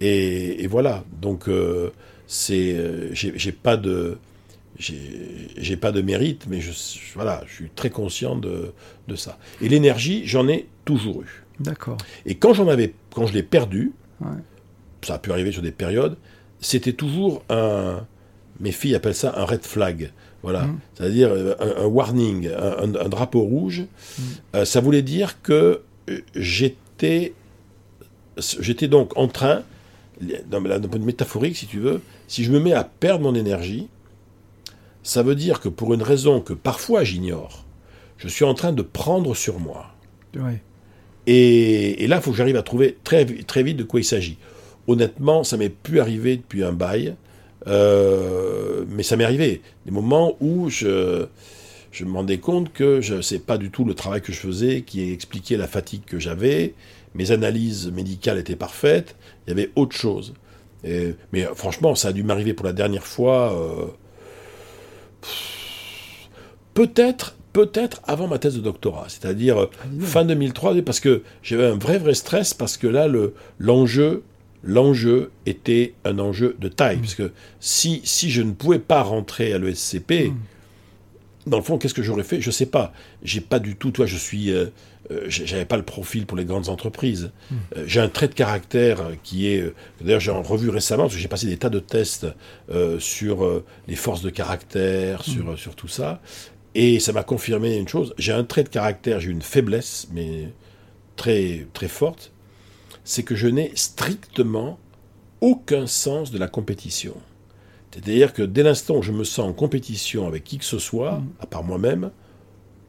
Et, et voilà, donc euh, c'est, euh, j'ai, pas de, j'ai, pas de mérite, mais je, je- voilà, je suis très conscient de, de ça. Et l'énergie, j'en ai toujours eu. D'accord. Et quand j'en avais, quand je l'ai perdu, Ouais. ça a pu arriver sur des périodes, c'était toujours un, mes filles appellent ça un red flag. Voilà, Mhm. c'est-à-dire euh, un, un warning, un, drapeau rouge. Euh, ça voulait dire que euh, j'étais, j'étais donc en train, d'un point métaphorique, si tu veux, si je me mets à perdre mon énergie, ça veut dire que pour une raison que parfois j'ignore, je suis en train de prendre sur moi. Ouais. Et, là, il faut que j'arrive à trouver très, très vite de quoi il s'agit. Honnêtement, ça m'est plus arrivé depuis un bail, euh, mais ça m'est arrivé. Des moments où je, me rendais compte que je sais pas du tout le travail que je faisais qui expliquait la fatigue que j'avais. Mes analyses médicales étaient parfaites. Il y avait autre chose. Mais franchement, ça a dû m'arriver pour la dernière fois. euh, Peut-être, peut-être avant ma thèse de doctorat, c'est-à-dire euh, fin 2003, parce que j'avais un vrai vrai stress parce que là le l'enjeu l'enjeu était un enjeu de taille, parce que si si je ne pouvais pas rentrer à l'ESCP, dans le fond, qu'est-ce que j'aurais fait? Je sais pas. J'ai pas du tout. Toi, je suis. euh, euh, J'avais pas le profil pour les grandes entreprises. Euh, j'ai un trait de caractère qui est. euh, D'ailleurs, j'ai en revu récemment parce que j'ai passé des tas de tests sur les forces de caractère, sur sur tout ça, et ça m'a confirmé une chose. J'ai un trait de caractère. J'ai une faiblesse, mais très très forte. C'est que je n'ai strictement aucun sens de la compétition. C'est-à-dire que dès l'instant où je me sens en compétition avec qui que ce soit, à part moi-même,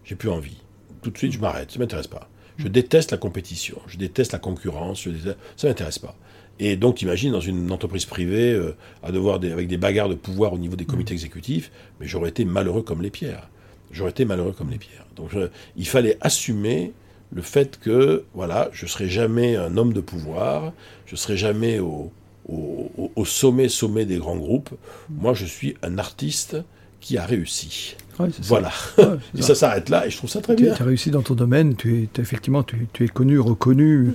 j'ai plus envie. Tout de suite, je m'arrête, ça m'intéresse pas. Je déteste la compétition, je déteste la concurrence, je déteste- ça m'intéresse pas. Et donc, imagine dans une entreprise privée, euh, à devoir des- avec des bagarres de pouvoir au niveau des comités exécutifs, mais j'aurais été malheureux comme les pierres. J'aurais été malheureux comme les pierres. Donc, il fallait assumer le fait que, voilà, je serai jamais un homme de pouvoir, je serai jamais au- au sommet, sommet des grands groupes. Moi, je suis un artiste qui a réussi. Ouais, ça. Voilà. Ouais, c'est <laughs> Et ça. ça s'arrête là, et je trouve ça très Tu bien. as réussi dans ton domaine, tu es, effectivement, tu, tu es connu, reconnu. Euh,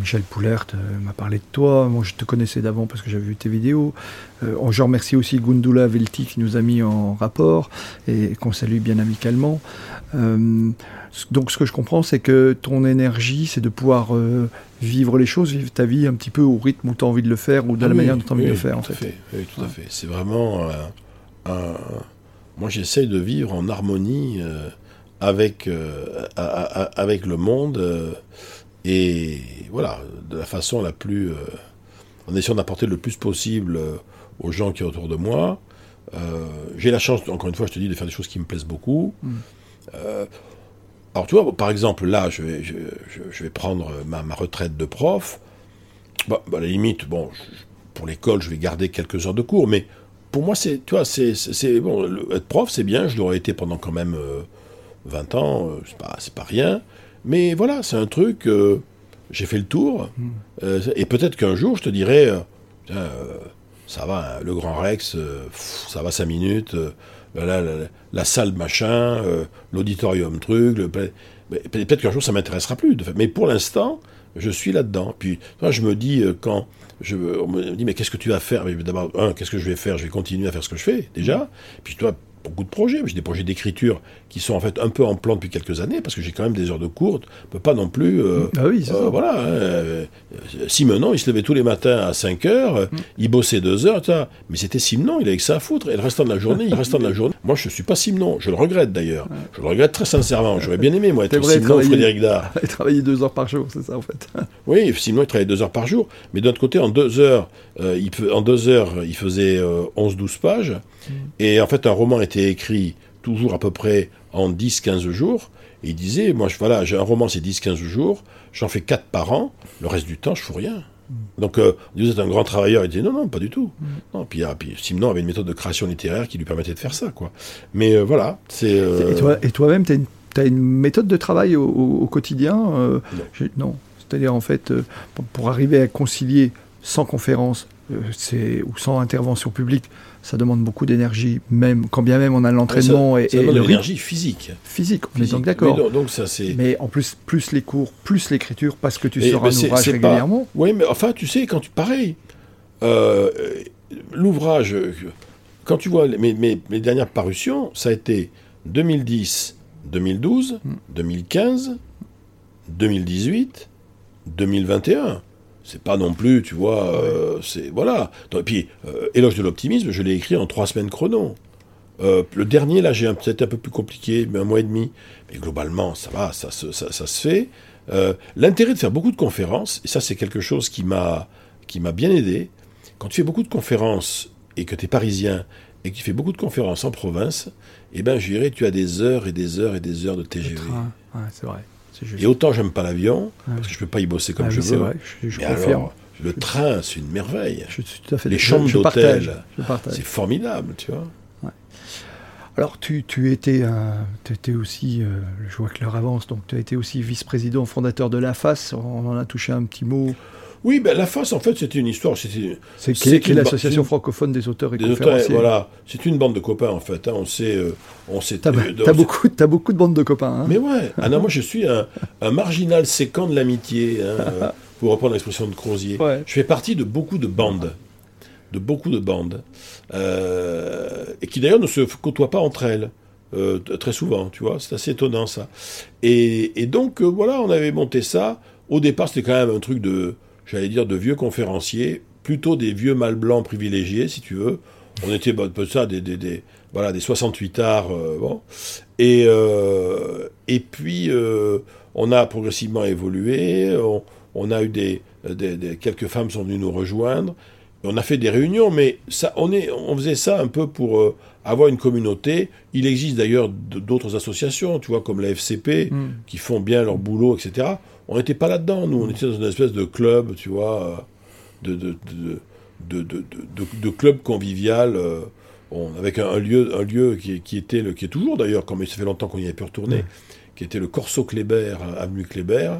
Michel Poulert euh, m'a parlé de toi. Moi, je te connaissais d'avant parce que j'avais vu tes vidéos. Euh, je remercie aussi Gundula Velti qui nous a mis en rapport et qu'on salue bien amicalement. Euh, donc, ce que je comprends, c'est que ton énergie, c'est de pouvoir euh, vivre les choses, vivre ta vie un petit peu au rythme où tu as envie de le faire ou de Ah la oui, manière dont tu as envie oui, de le faire, en tout fait. fait. Oui, tout à fait. C'est vraiment un- moi j'essaye de vivre en harmonie euh, avec, euh, avec le monde euh, et voilà, de la façon la plus. en essayant d'apporter le plus possible aux gens qui sont autour de moi. J'ai la chance, encore une fois, je te dis, de faire des choses qui me plaisent beaucoup. Mm. Alors, tu vois, par exemple, là, je vais, je, je- je vais prendre ma, ma retraite de prof. Bah, bah, à la limite, bon, je- pour l'école, je vais garder quelques heures de cours, mais pour moi, c'est, tu vois, c'est, c'est- bon, le- être prof, c'est bien, je l'aurais été pendant quand même euh, 20 ans, euh, c'est pas, c'est pas rien, mais voilà, c'est un truc, euh, j'ai fait le tour, euh, et peut-être qu'un jour, je te dirai, euh, Putain, ça va, hein, le Grand Rex, pff, ça va 5 minutes, la, la- la- la salle machin, l'auditorium truc, le, peut-être qu'un jour ça m'intéressera plus, de fait. mais pour l'instant, je suis là-dedans. Puis, toi, je me dis, quand je, on me dit, mais qu'est-ce que tu vas faire? Mais D'abord, un, qu'est-ce que je vais faire? Je vais continuer à faire ce que je fais, déjà. Puis, toi, beaucoup de projets. J'ai des projets d'écriture qui sont en fait un peu en plan depuis quelques années, parce que j'ai quand même des heures de cours. On peut pas non plus. euh, Ah oui, c'est euh, ça. voilà. hein, euh, Simenon, il se levait tous les matins à 5 heures, euh, Mm. il bossait 2 heures, ça. mais c'était Simenon, il avait que ça à foutre. Et le restant de la journée, il restant de la journée. Moi, je suis pas Simenon, je le regrette d'ailleurs. Je le regrette très sincèrement. J'aurais bien aimé, moi, être Simenon travailler- Frédéric Dard. Et <laughs> travailler deux heures par jour, c'est ça en fait. <laughs> Oui, Simenon, il travaillait 2 heures par jour. Mais d'un autre côté, en 2 heures, euh, il, peut- en deux heures, il faisait euh, 11-12 pages. Et en fait, un roman était écrit toujours à peu près en 10-15 jours. Et il disait, moi, je, voilà, j'ai un roman, c'est 10-15 jours, j'en fais 4 par an, le reste du temps, je fous rien. Donc, euh, vous êtes un grand travailleur. Il dit, non, non, pas du tout. Non, puis, ah, puis Simenon avait une méthode de création littéraire qui lui permettait de faire ça, quoi. Mais euh, voilà, c'est... euh, Et toi- Et toi-même, tu as une, méthode de travail au, quotidien euh, Non. C'est-à-dire, en fait, euh, pour, pour arriver à concilier sans conférence euh, c'est- ou sans intervention publique, ça demande beaucoup d'énergie, même quand bien même on a l'entraînement et, l'énergie physique. physique. On est donc d'accord. Mais donc, donc ça, c'est... Mais en plus, plus les cours, plus l'écriture, parce que tu Et, sors un ouvrage pas- régulièrement. Oui, mais enfin, tu sais, quand tu. Pareil. euh, L'ouvrage. Quand tu vois mes, mes- mes dernières parutions, ça a été 2010, 2012, Mm. 2015, 2018, 2021. C'est pas non plus, tu vois, euh, c'est voilà. Et puis, euh, Éloge de l'optimisme, je l'ai écrit en trois semaines chrono. Euh, le dernier, là, j'ai un- peut-être un peu plus compliqué, mais un mois et demi. Mais globalement, ça va, ça, se- ça, ça se fait. L'intérêt de faire beaucoup de conférences, et ça, c'est quelque chose qui m'a qui m'a bien aidé. Quand tu fais beaucoup de conférences et que tu es parisien et que tu fais beaucoup de conférences en province, eh ben, je dirais, tu as des heures et des heures et des heures de TGV. Ouais, c'est vrai. Et autant j'aime pas l'avion, Ouais. parce que je peux pas y bosser comme Ah je oui, veux. vrai, je, je Mais alors, le train, c'est une merveille. Je suis tout à fait les chambres d'hôtel. C'est formidable, tu vois. Alors, tu, tu étais, un- tu étais aussi, euh, je vois que l'heure avance, donc tu as été aussi vice-président fondateur de la FAS. On en a touché un petit mot. Oui, ben la face, en fait, c'était une histoire. C'est qui l'association francophone des auteurs et des auteurs, conférenciers. voilà. C'est une bande de copains, en fait. hein. On s'est, euh, on. T'as euh, beaucoup, t'as beaucoup de bandes de copains. hein. Mais ouais, <laughs> ah non, moi je suis un, un marginal séquent de l'amitié, hein, euh, pour reprendre l'expression de Crozier. Ouais. Je fais partie de beaucoup de bandes, de beaucoup de bandes, euh, et qui d'ailleurs ne se côtoient pas entre elles. euh, très souvent, tu vois, c'est assez étonnant ça. Et, et donc euh, voilà, on avait monté ça. Au départ, c'était quand même un truc de, j'allais dire, de vieux conférenciers, plutôt des vieux mâles blancs privilégiés, si tu veux. On était bah, peu ça, des, des, des- voilà, des 68 arts, euh, bon. Et, euh, et puis, euh, on a progressivement évolué, on, on a eu des, des, Quelques femmes sont venues nous rejoindre, on a fait des réunions, mais ça, on, est, on faisait ça un peu pour avoir une communauté. Il existe d'ailleurs d'autres associations, tu vois, comme la FCP, Mm. qui font bien leur boulot, etc. On n'était pas là-dedans, nous, on était dans une espèce de club, tu vois, euh, de, de, de, de, club convivial, euh, on- avec un, un lieu, un lieu qui, qui était, le, qui est toujours d'ailleurs, comme ça fait longtemps qu'on n'y avait pu retourner, Ouais. qui était le Corso Kléber, euh, avenue Kléber,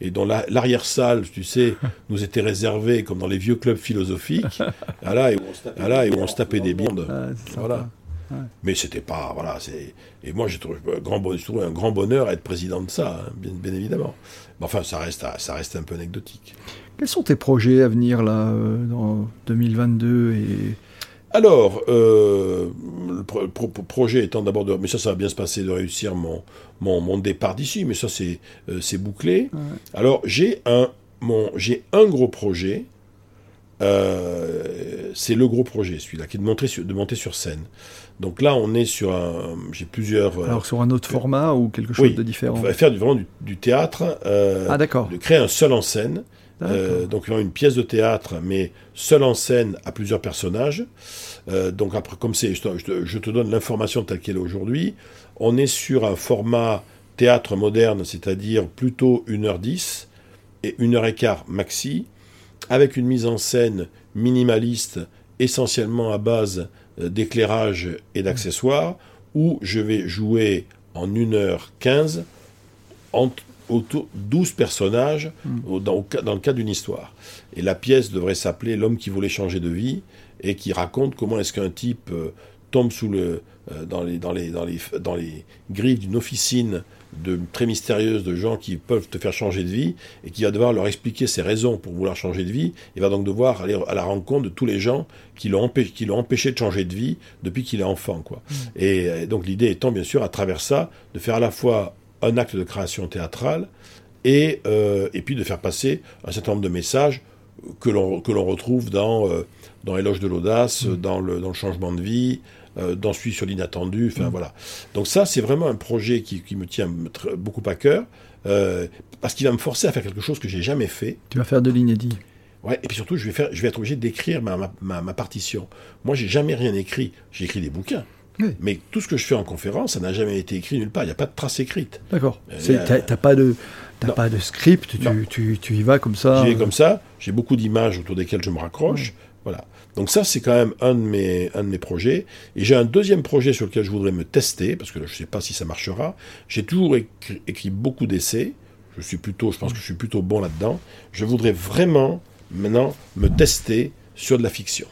et dont la- l'arrière-salle, tu sais, <laughs> nous était réservée, comme dans les vieux clubs philosophiques, <laughs> ah là, et où on se tapait, ah là, et où on se tapait des bandes. Ah, c'est Mais c'était pas, voilà, c'est. Et moi, j'ai trouvé un grand, un bonheur à être président de ça, hein, bien, bien évidemment. Mais enfin, ça reste, ça reste un peu anecdotique. Quels sont tes projets à venir là euh, dans 2022 et Alors, euh, le pro- pro- pro- projet étant d'abord de. Mais ça, ça va bien se passer de réussir mon, mon, mon départ d'ici, mais ça, c'est euh, bouclé. Ouais. Alors, j'ai un, mon, un gros projet. euh, c'est le gros projet, celui-là, qui est de, monter sur, de monter sur scène. Donc là, on est sur un. J'ai plusieurs. euh, Alors sur un autre format ou quelque chose oui, de différent on va faire du, vraiment du, du théâtre. euh, Ah d'accord. de créer un seul en scène. Euh, donc une pièce de théâtre, mais seule en scène à plusieurs personnages. Euh, donc après, comme c'est, je te, je te- donne l'information telle qu'elle est aujourd'hui. On est sur un format théâtre moderne, c'est-à-dire plutôt 1h10 et 1h15 maxi, avec une mise en scène minimaliste, essentiellement à base euh, d'éclairage et d'accessoires, où je vais jouer en 1h15 entre, autour 12 personnages au- dans, le cadre d'une histoire. Et la pièce devrait s'appeler L'homme qui voulait changer de vie et qui raconte comment est-ce qu'un type euh, tombe sous le, euh, dans, les, dans, les, dans, les, dans les griffes d'une officine de, très mystérieuse de gens qui peuvent te faire changer de vie et qui va devoir leur expliquer ses raisons pour vouloir changer de vie. Il va donc devoir aller à la rencontre de tous les gens qui l'ont empêché, qui l'ont empêché de changer de vie depuis qu'il est enfant. Quoi. Et, euh, donc l'idée étant bien sûr à travers ça de faire à la fois un acte de création théâtrale et, euh, et puis de faire passer un certain nombre de messages que l'on que l'on retrouve dans euh, dans Éloge de l'audace, dans le dans le changement de vie, euh, dans Suis sur l'inattendu. Enfin voilà. Donc ça c'est vraiment un projet qui, qui me tient beaucoup à cœur euh, parce qu'il va me forcer à faire quelque chose que j'ai jamais fait. Tu vas faire de l'inédit. Ouais, et puis surtout, je vais, faire, je vais être obligé d'écrire ma, ma, ma, ma partition. Moi, j'ai jamais rien écrit. J'ai écrit des bouquins. Oui. Mais tout ce que je fais en conférence, ça n'a jamais été écrit nulle part. Il n'y a pas de trace écrite. D'accord. C'est- euh, T'as pas de t'as non. pas de script. Tu, tu, tu y vas comme ça. J'y vais euh, comme ça. J'ai beaucoup d'images autour desquelles je me raccroche. Voilà. Donc ça, c'est quand même un de mes, un de mes projets. Et j'ai un deuxième projet sur lequel je voudrais me tester, parce que là, je ne sais pas si ça marchera. J'ai toujours écrit, écrit beaucoup d'essais. Je suis plutôt, je pense que je suis plutôt bon là-dedans. Je voudrais vraiment maintenant me tester sur de la fiction.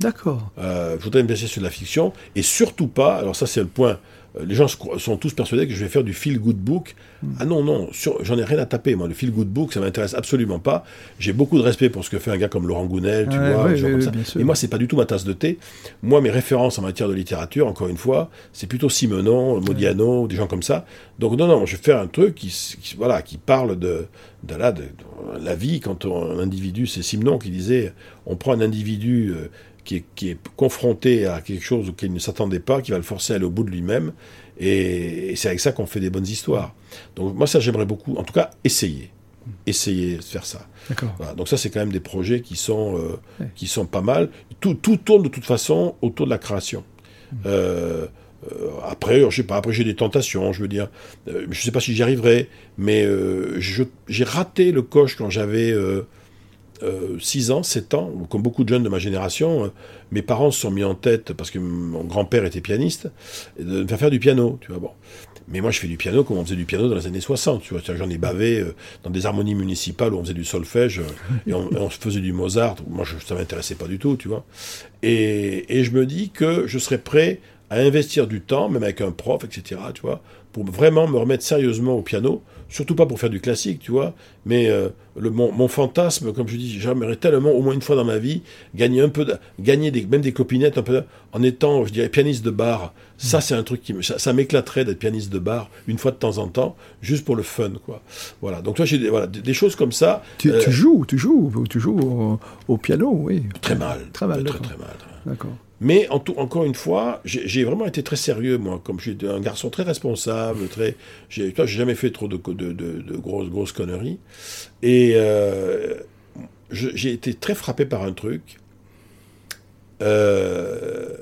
D'accord. Euh, je voudrais me tester sur de la fiction et surtout pas. Alors ça, c'est le point. Euh, Les gens sont tous persuadés que je vais faire du feel good book. Ah non, non, j'en ai rien à taper, moi. Le feel good book, ça m'intéresse absolument pas. J'ai beaucoup de respect pour ce que fait un gars comme Laurent Gounel, tu vois, ouais, comme ça. Et moi, c'est pas du tout ma tasse de thé. Moi, mes références en matière de littérature, encore une fois, c'est plutôt Simenon, Modiano, des gens comme ça. Donc non, non, je vais faire un truc qui, voilà, qui parle de, de, là, de, de la vie quand on- un individu, c'est Simenon qui disait, on prend un individu euh, qui est, qui est confronté à quelque chose auquel il ne s'attendait pas, qui va le forcer à aller au bout de lui-même. Et, et c'est avec ça qu'on fait des bonnes histoires. Donc moi, ça, j'aimerais beaucoup, en tout cas, essayer. Essayer de faire ça. Voilà, donc ça, c'est quand même des projets qui sont, euh, Ouais. qui sont pas mal. Tout, tout tourne de toute façon autour de la création. Euh, euh, après, je sais pas. Après, j'ai des tentations. Je veux dire, je sais pas si j'y arriverai, mais j'ai raté le coche quand j'avais euh, 6 ans, 7 ans, comme beaucoup de jeunes de ma génération. euh, mes parents se sont mis en tête parce que mon grand-père était pianiste de me faire faire du piano. Tu vois bon. Mais moi, je fais du piano comme on faisait du piano dans les années 60. Tu vois, j'en ai bavé euh, dans des harmonies municipales où on faisait du solfège euh, et on, et on faisait du Mozart. Moi, je, ça m'intéressait pas du tout, tu vois. Et, et je me dis que je serais prêt à investir du temps, même avec un prof, etc., tu vois, pour vraiment me remettre sérieusement au piano. Surtout pas pour faire du classique, tu vois, mais euh, le, mon, mon fantasme, comme je dis, j'aimerais tellement, au moins une fois dans ma vie, gagner un peu, de- gagner des, même des copinettes, un peu, en étant, je dirais, pianiste de bar. Ça, c'est un truc qui me, ça, ça m'éclaterait d'être pianiste de bar une fois de temps en temps, juste pour le fun, quoi. Voilà. Donc toi, j'ai des, voilà, des, des choses comme ça. Tu, euh, tu joues, tu joues, tu joues au, au piano, oui. très mal, Très mal, très très mal. D'accord. Mais encore une fois, j'ai vraiment été très sérieux, moi, comme je suis un garçon très responsable, très. J'ai jamais fait trop de, grosses, conneries. Et euh, j'ai été très frappé par un truc. Euh,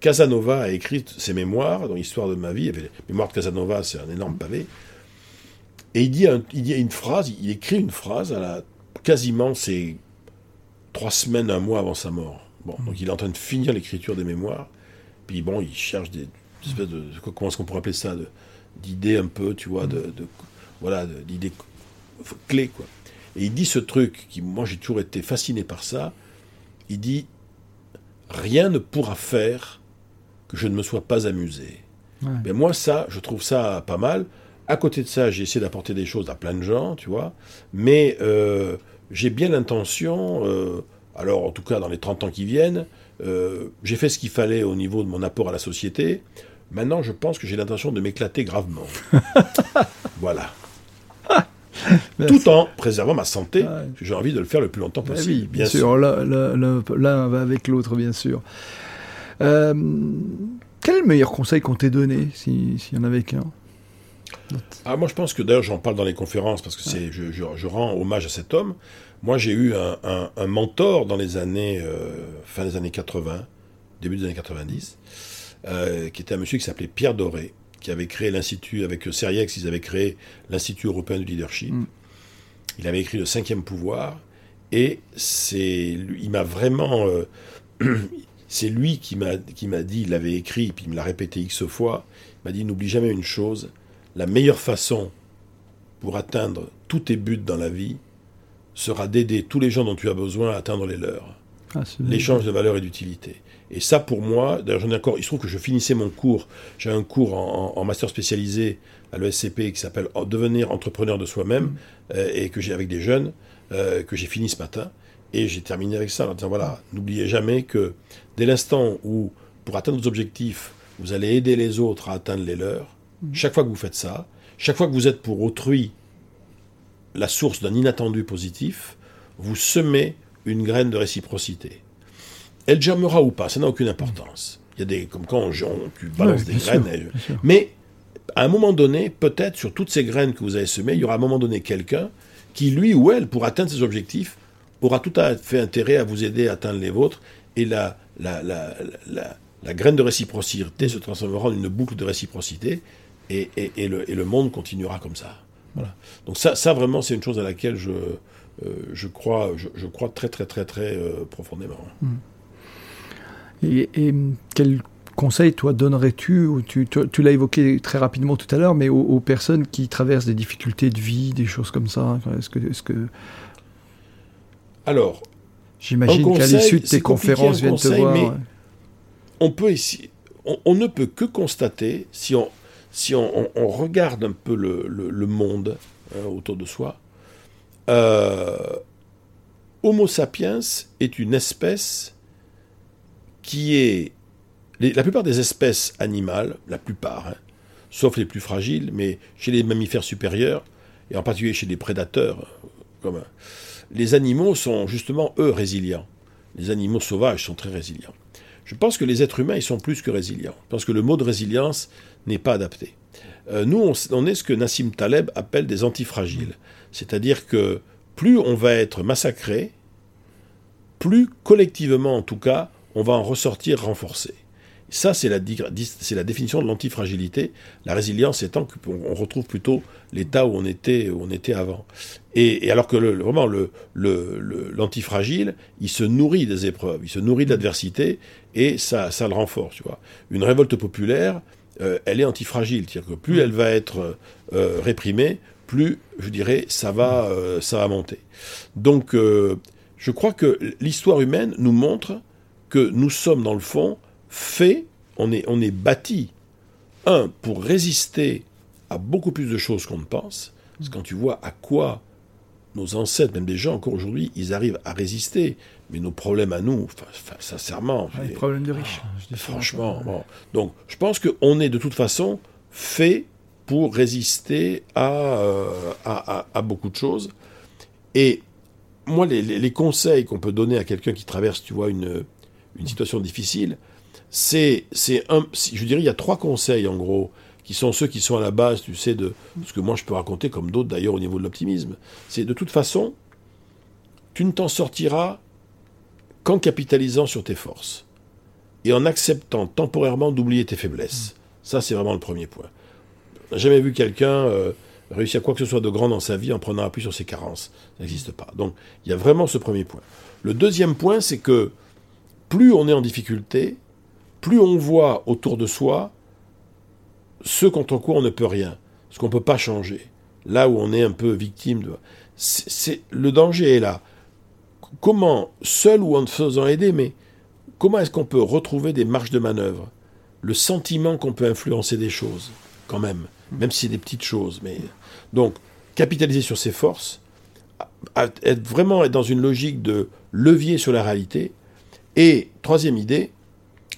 Casanova a écrit ses mémoires, dans l'histoire de ma vie. Il les mémoires de Casanova, c'est un énorme pavé. Et il dit, il dit une phrase, il écrit une phrase à la, quasiment c'est trois semaines, un mois avant sa mort. Bon, donc il est en train de finir l'écriture des mémoires. Puis bon, il cherche des, espèces de, comment est-ce qu'on pourrait appeler ça, d'idées un peu, tu vois, de, de- voilà, d'idées clés quoi. Et il dit ce truc qui, moi, j'ai toujours été fasciné par ça. Il dit rien ne pourra faire que je ne me sois pas amusé. Ouais. Ben moi, ça, je trouve ça pas mal. À côté de ça, j'ai essayé d'apporter des choses à plein de gens, tu vois. Mais euh, j'ai bien l'intention, euh, alors en tout cas dans les 30 ans qui viennent, euh, j'ai fait ce qu'il fallait au niveau de mon apport à la société. Maintenant, je pense que j'ai l'intention de m'éclater gravement. <laughs> voilà. tout en préservant ma santé. J'ai envie de le faire le plus longtemps bah possible. oui, bien, sûr. L'un va avec l'autre, bien sûr. Euh, quel est le meilleur conseil qu'on t'ait donné, s'il y en avait qu'un? Ah, moi, je pense que d'ailleurs, j'en parle dans les conférences parce que c'est, je, je, rends hommage à cet homme. Moi, j'ai eu un, un, mentor dans les années, euh, fin des années 80, début des années 90, euh, qui était un monsieur qui s'appelait Pierre Doré, qui avait créé l'Institut, avec Seriex, ils avaient créé l'Institut européen du leadership. Mm. Il avait écrit Le cinquième pouvoir, et c'est, il m'a vraiment, euh, <clears throat> c'est lui qui m'a, qui m'a dit, il l'avait écrit, puis il me l'a répété X fois, il m'a dit, n'oublie jamais une chose, la meilleure façon pour atteindre tous tes buts dans la vie sera d'aider tous les gens dont tu as besoin à atteindre les leurs. Ah, L'échange de valeur et d'utilité. Et ça, pour moi, d'ailleurs, j'en ai encore. Il se trouve que je finissais mon cours. J'ai un cours en, master spécialisé à l'ESCP qui s'appelle Devenir entrepreneur de soi-même euh, et que j'ai avec des jeunes euh, que j'ai fini ce matin. Et j'ai terminé avec ça en disant voilà, n'oubliez jamais que dès l'instant où, pour atteindre vos objectifs, vous allez aider les autres à atteindre les leurs, Chaque fois que vous faites ça, chaque fois que vous êtes pour autrui la source d'un inattendu positif, vous semez une graine de réciprocité. Elle germera ou pas, ça n'a aucune importance. Il y a des, comme quand on, tu balances des graines. mais à un moment donné, peut-être sur toutes ces graines que vous avez semées, il y aura à un moment donné quelqu'un qui, lui ou elle, pour atteindre ses objectifs, aura tout à fait intérêt à vous aider à atteindre les vôtres. Et la, la, la, la graine de réciprocité se transformera en une boucle de réciprocité et, le, monde continuera comme ça. Voilà. Donc ça, ça vraiment, c'est une chose à laquelle je, euh, je, crois, je, crois très, très, très, très euh, profondément. Hmm. Et, quel conseil, toi, donnerais-tu, tu, tu, l'as évoqué très rapidement tout à l'heure, mais aux, personnes qui traversent des difficultés de vie, des choses comme ça Est-ce que... Est que... Alors, J'imagine qu'à l'issue de tes conférences viennent te voir. Mais on, peut ici, on, ne peut que constater, si on, si on, regarde un peu le, monde hein, autour de soi, euh, Homo sapiens est une espèce qui est... la plupart des espèces animales, la plupart, hein, sauf les plus fragiles, mais chez les mammifères supérieurs, et en particulier chez les prédateurs, comme, les animaux sont justement, eux, résilients. Les animaux sauvages sont très résilients. Je pense que les êtres humains, ils sont plus que résilients. Je pense que le mot de résilience n'est pas adapté. Euh, nous, on, est ce que Nassim Taleb appelle des antifragiles. C'est-à-dire que plus on va être massacré, plus collectivement en tout cas, on va en ressortir renforcé. Ça, c'est la, définition de l'antifragilité. La résilience étant qu'on retrouve plutôt l'état où on était, où on était avant. Et, alors que le, vraiment, l'antifragile, le, il se nourrit des épreuves, il se nourrit de l'adversité, et ça, ça le renforce. Tu vois. Une révolte populaire, euh, elle est antifragile. C'est-à-dire que plus elle va être euh, réprimée, plus, je dirais, ça va, euh, ça va monter. Donc, je crois que l'histoire humaine nous montre que nous sommes, dans le fond, faits, on est, on est bâti, un, pour résister à beaucoup plus de choses qu'on ne pense. Parce que quand tu vois à quoi nos ancêtres, même des gens encore aujourd'hui, ils arrivent à résister. Mais nos problèmes à nous, sincèrement. les problèmes de riches. Ah, franchement. Bon. Donc, je pense qu'on est de toute façon fait pour résister euh, à, à, beaucoup de choses. Et moi, les, les conseils qu'on peut donner à quelqu'un qui traverse, tu vois, une, une situation difficile, c'est, un, je dirais, il y a trois conseils en gros qui sont ceux qui sont à la base, tu sais, de ce que moi je peux raconter, comme d'autres d'ailleurs au niveau de l'optimisme. C'est de toute façon, tu ne t'en sortiras qu'en capitalisant sur tes forces et en acceptant temporairement d'oublier tes faiblesses. Ça, c'est vraiment le premier point. Jamais vu quelqu'un euh, réussir à quoi que ce soit de grand dans sa vie en prenant appui sur ses carences. Ça n'existe pas. Donc, il y a vraiment ce premier point. Le deuxième point, c'est que plus on est en difficulté, plus on voit autour de soi ce contre quoi on ne peut rien, ce qu'on ne peut pas changer, là où on est un peu victime de... C'est, le danger est là. Comment, seul ou en faisant aider, mais comment est-ce qu'on peut retrouver des marges de manœuvre Le sentiment qu'on peut influencer des choses, quand même, même si c'est des petites choses. Mais... Donc, capitaliser sur ses forces, être vraiment être dans une logique de levier sur la réalité. Et, troisième idée,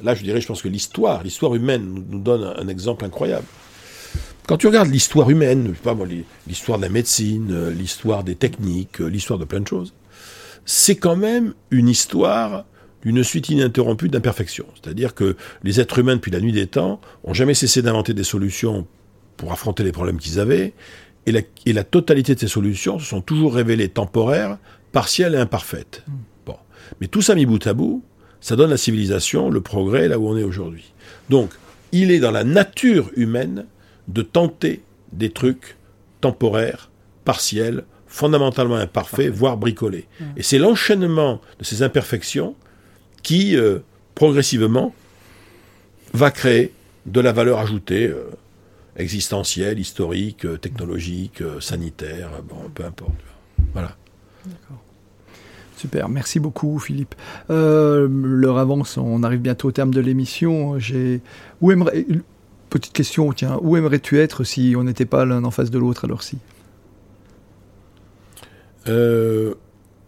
Là, je dirais, je pense que l'histoire, l'histoire humaine nous, donne un, exemple incroyable. quand tu regardes l'histoire humaine, pas l'histoire de la médecine, l'histoire des techniques, l'histoire de plein de choses, c'est quand même une histoire d'une suite ininterrompue d'imperfections. C'est-à-dire que les êtres humains, depuis la nuit des temps, ont jamais cessé d'inventer des solutions pour affronter les problèmes qu'ils avaient, et la, et la, totalité de ces solutions se sont toujours révélées temporaires, partielles et imparfaites. Mm. Bon. Mais tout ça mis bout à bout, ça donne la civilisation, le progrès, là où on est aujourd'hui. Donc, il est dans la nature humaine de tenter des trucs temporaires, partiels, fondamentalement imparfaits, voire bricolés. Mm. Et c'est l'enchaînement de ces imperfections qui, euh, progressivement, va créer de la valeur ajoutée euh, existentielle, historique, euh, technologique, sanitaire, bon, peu importe. Voilà. D'accord. Super, merci beaucoup Philippe. L'heure avance, on arrive bientôt au terme de l'émission. J'ai où aimerais petite question, tiens, où aimerais-tu être si on n'était pas l'un en face de l'autre alors si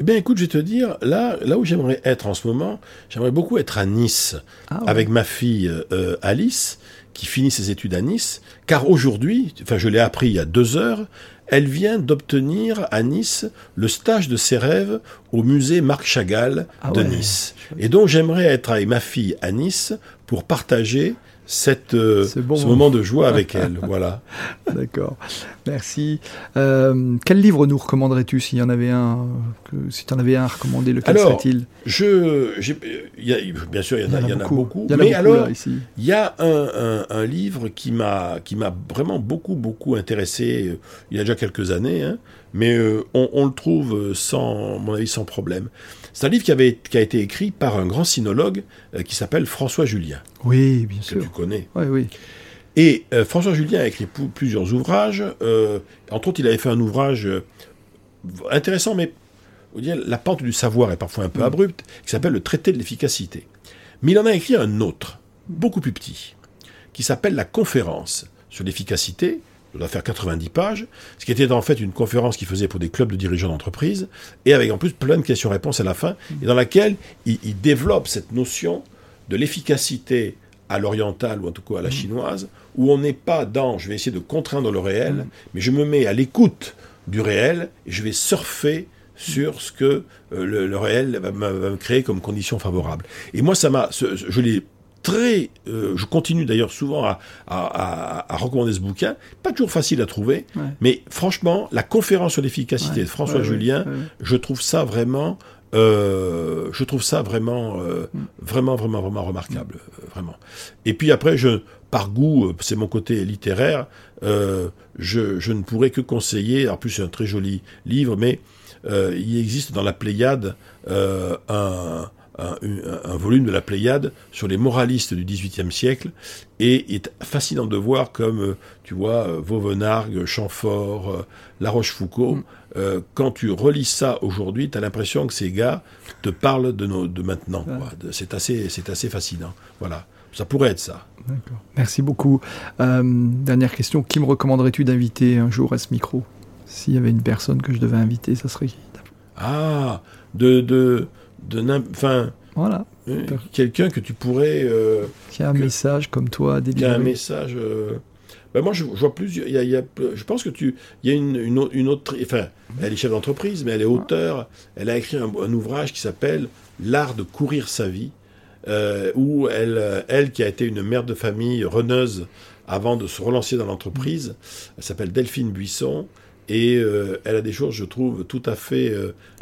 eh bien, écoute, je vais te dire, là, là où j'aimerais être en ce moment, j'aimerais beaucoup être à Nice ah avec ma fille euh, Alice, qui finit ses études à Nice, car aujourd'hui, enfin, je l'ai appris il y a deux heures, elle vient d'obtenir à Nice le stage de ses rêves au musée Marc Chagall ah de Nice. Et donc, j'aimerais être avec ma fille à Nice pour partager cette, euh, ce, moment de joie avec elle. <laughs> voilà. D'accord. Merci. Euh, quel livre nous recommanderais-tu s'il y en avait un que, Si tu en avais un à recommander, lequel serait-il? je, Bien sûr, il y en, a, beaucoup. mais alors, il y a un, un, livre qui m'a vraiment beaucoup, beaucoup intéressé euh, il y a déjà quelques années, hein, mais on, on, le trouve sans, mon avis, sans problème. C'est un livre qui, avait, qui a été écrit par un grand sinologue euh, qui s'appelle François Julien. Oui, bien sûr. Que tu connais. Oui, oui. Et euh, François Julien a écrit plusieurs ouvrages. Euh, entre autres, il avait fait un ouvrage intéressant, mais dire, la pente du savoir est parfois un peu mm. abrupte, qui s'appelle Le traité de l'efficacité. Mais il en a écrit un autre, beaucoup plus petit, qui s'appelle La conférence sur l'efficacité, ça doit faire 90 pages, ce qui était en fait une conférence qu'il faisait pour des clubs de dirigeants d'entreprise, et avec en plus plein de questions-réponses à la fin, et dans laquelle il, développe cette notion de l'efficacité à l'orientale, ou en tout cas à la mmh. chinoise, où on n'est pas dans je vais essayer de contraindre le réel, mmh. mais je me mets à l'écoute du réel, et je vais surfer sur ce que euh, le, réel va, me créer comme condition favorable. Et moi, ça m'a, je l'ai très, euh, je continue d'ailleurs souvent à, à, à, recommander ce bouquin, pas toujours facile à trouver, mais franchement, la conférence sur l'efficacité de François Julien, je trouve ça vraiment, euh, je trouve ça vraiment, euh, mm. vraiment, vraiment, vraiment remarquable, euh, vraiment. Et puis après, je, par goût, euh, c'est mon côté littéraire, je, je, ne pourrais que conseiller, en plus c'est un très joli livre, mais il existe dans la Pléiade un un, volume de la Pléiade sur les moralistes du XVIIIe siècle, et il est fascinant de voir comme, euh, tu vois, euh, Vauvenargues, Chamfort, euh, La Rochefoucauld, mm. quand tu relis ça aujourd'hui, tu as l'impression que ces gars te parlent de, nos, de maintenant. C'est assez, assez fascinant. Voilà. Ça pourrait être ça. Merci beaucoup. dernière question. Qui me recommanderais-tu d'inviter un jour à ce micro? S'il y avait une personne que je devais inviter, ça serait qui? Ah, de, de, de enfin voilà. euh, quelqu'un que tu pourrais euh, qui a un message comme toi à qui a un message euh, ben moi je, vois plus il y, a, je pense que tu il y a une, une, autre enfin elle est chef d'entreprise mais elle est auteure. Elle a écrit un, ouvrage qui s'appelle l'art de courir sa vie où elle elle qui a été une mère de famille reneuse avant de se relancer dans l'entreprise elle s'appelle Delphine Buisson et elle a des choses je trouve tout à fait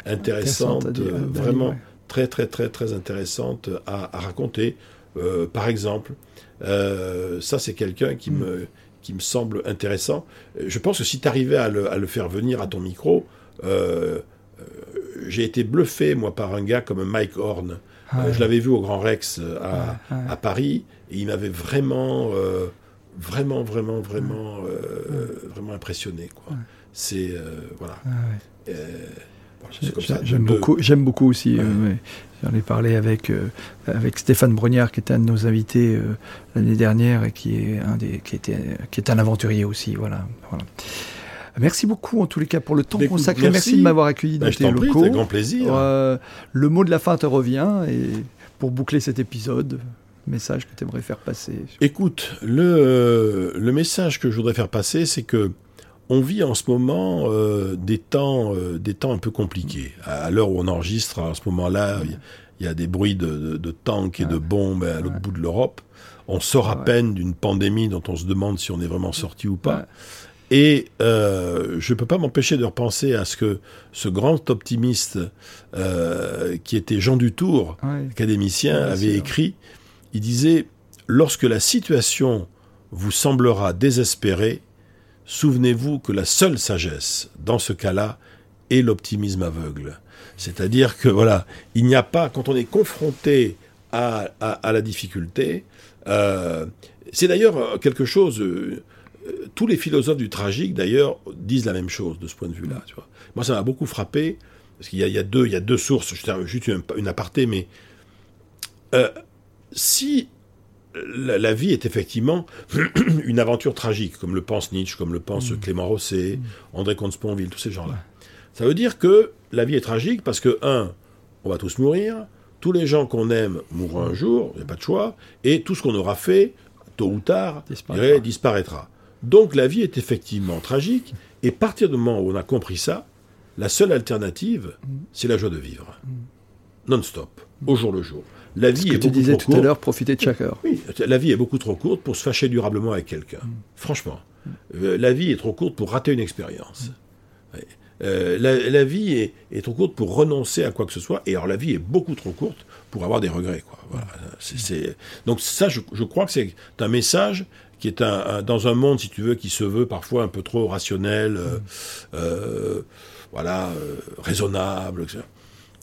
intéressantes vraiment très très très très intéressante à, raconter. Euh, par exemple, euh, ça c'est quelqu'un qui, mm. me, qui me semble intéressant. Je pense que si tu arrivais à le, à le, faire venir à ton micro, euh, j'ai été bluffé moi par un gars comme Mike Horn. Ah je l'avais vu au Grand Rex à, à Paris et il m'avait vraiment, vraiment, vraiment, vraiment, vraiment impressionné. Quoi. C'est voilà. J'aime beaucoup, j'aime beaucoup aussi. Euh, j'en ai parlé avec euh, avec Stéphane Brognard, qui était un de nos invités euh, l'année dernière et qui est un des, qui était, qui est un aventurier aussi. Voilà. voilà. Merci beaucoup en tous les cas pour le temps consacré. Merci. de m'avoir accueilli dans bah, tes locaux. Prie, grand plaisir. le mot de la fin te revient et pour boucler cet épisode. message que tu aimerais faire passer Écoute, le, le message que je voudrais faire passer, c'est que on vit en ce moment euh, des, temps, euh, des temps un peu compliqués. À, l'heure où on enregistre, à ce moment-là, il y, a des bruits de, de, tanks et de bombes à l'autre bout de l'Europe. On sort à peine d'une pandémie dont on se demande si on est vraiment sorti ou pas. Et euh, je ne peux pas m'empêcher de repenser à ce que ce grand optimiste qui était Jean Dutour, académicien, avait écrit. Il disait Lorsque la situation vous semblera désespérée, souvenez-vous que la seule sagesse, dans ce cas-là, est l'optimisme aveugle. C'est-à-dire que, voilà, il n'y a pas, quand on est confronté à, la difficulté, euh, c'est d'ailleurs quelque chose, euh, tous les philosophes du tragique, d'ailleurs, disent la même chose de ce point de vue-là. Moi, ça m'a beaucoup frappé, parce qu'il y, a deux, y a deux sources, juste une, une aparté, mais euh, si la, vie est effectivement <clears throat> une aventure tragique, comme le pense Nietzsche, comme le pense mm. Clément Rosset, mm. André Comte-Sponville, tous ces gens-là. Ça veut dire que la vie est tragique parce que, un, on va tous mourir, tous les gens qu'on aime mourront un jour, il n'y a pas de choix, et tout ce qu'on aura fait, tôt ou tard, disparaîtra. disparaîtra. Donc la vie est effectivement tragique, et à partir du moment où on a compris ça, la seule alternative, mm. c'est la joie de vivre. Non-stop, au jour le jour. La vie Ce que tu disais tout à l'heure, profiter de chaque heure. Oui, la vie est beaucoup trop courte pour se fâcher durablement avec quelqu'un. Mm. Franchement. Euh, la vie est trop courte pour rater une expérience. Mm. Euh, la, vie est, trop courte pour renoncer à quoi que ce soit, et alors la vie est beaucoup trop courte pour avoir des regrets. Quoi. Donc ça, je, crois que c'est un message qui est un, dans un monde, si tu veux, qui se veut parfois un peu trop rationnel, euh, voilà, raisonnable, etc.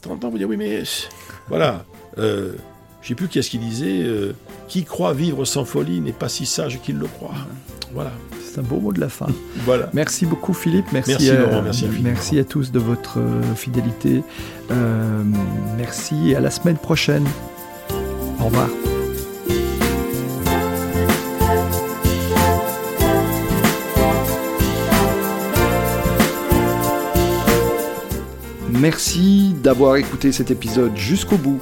T'entends vous dire, oui, mais voilà, euh, je sais plus qui est-ce qui disait euh, Qui croit vivre sans folie n'est pas si sage qu'il le croit. Voilà. C'est un beau mot de la fin. <laughs> voilà. Merci beaucoup Philippe. Merci, à, merci, à tous de votre euh, fidélité. merci et à la semaine prochaine. Au revoir. Merci d'avoir écouté cet épisode jusqu'au bout.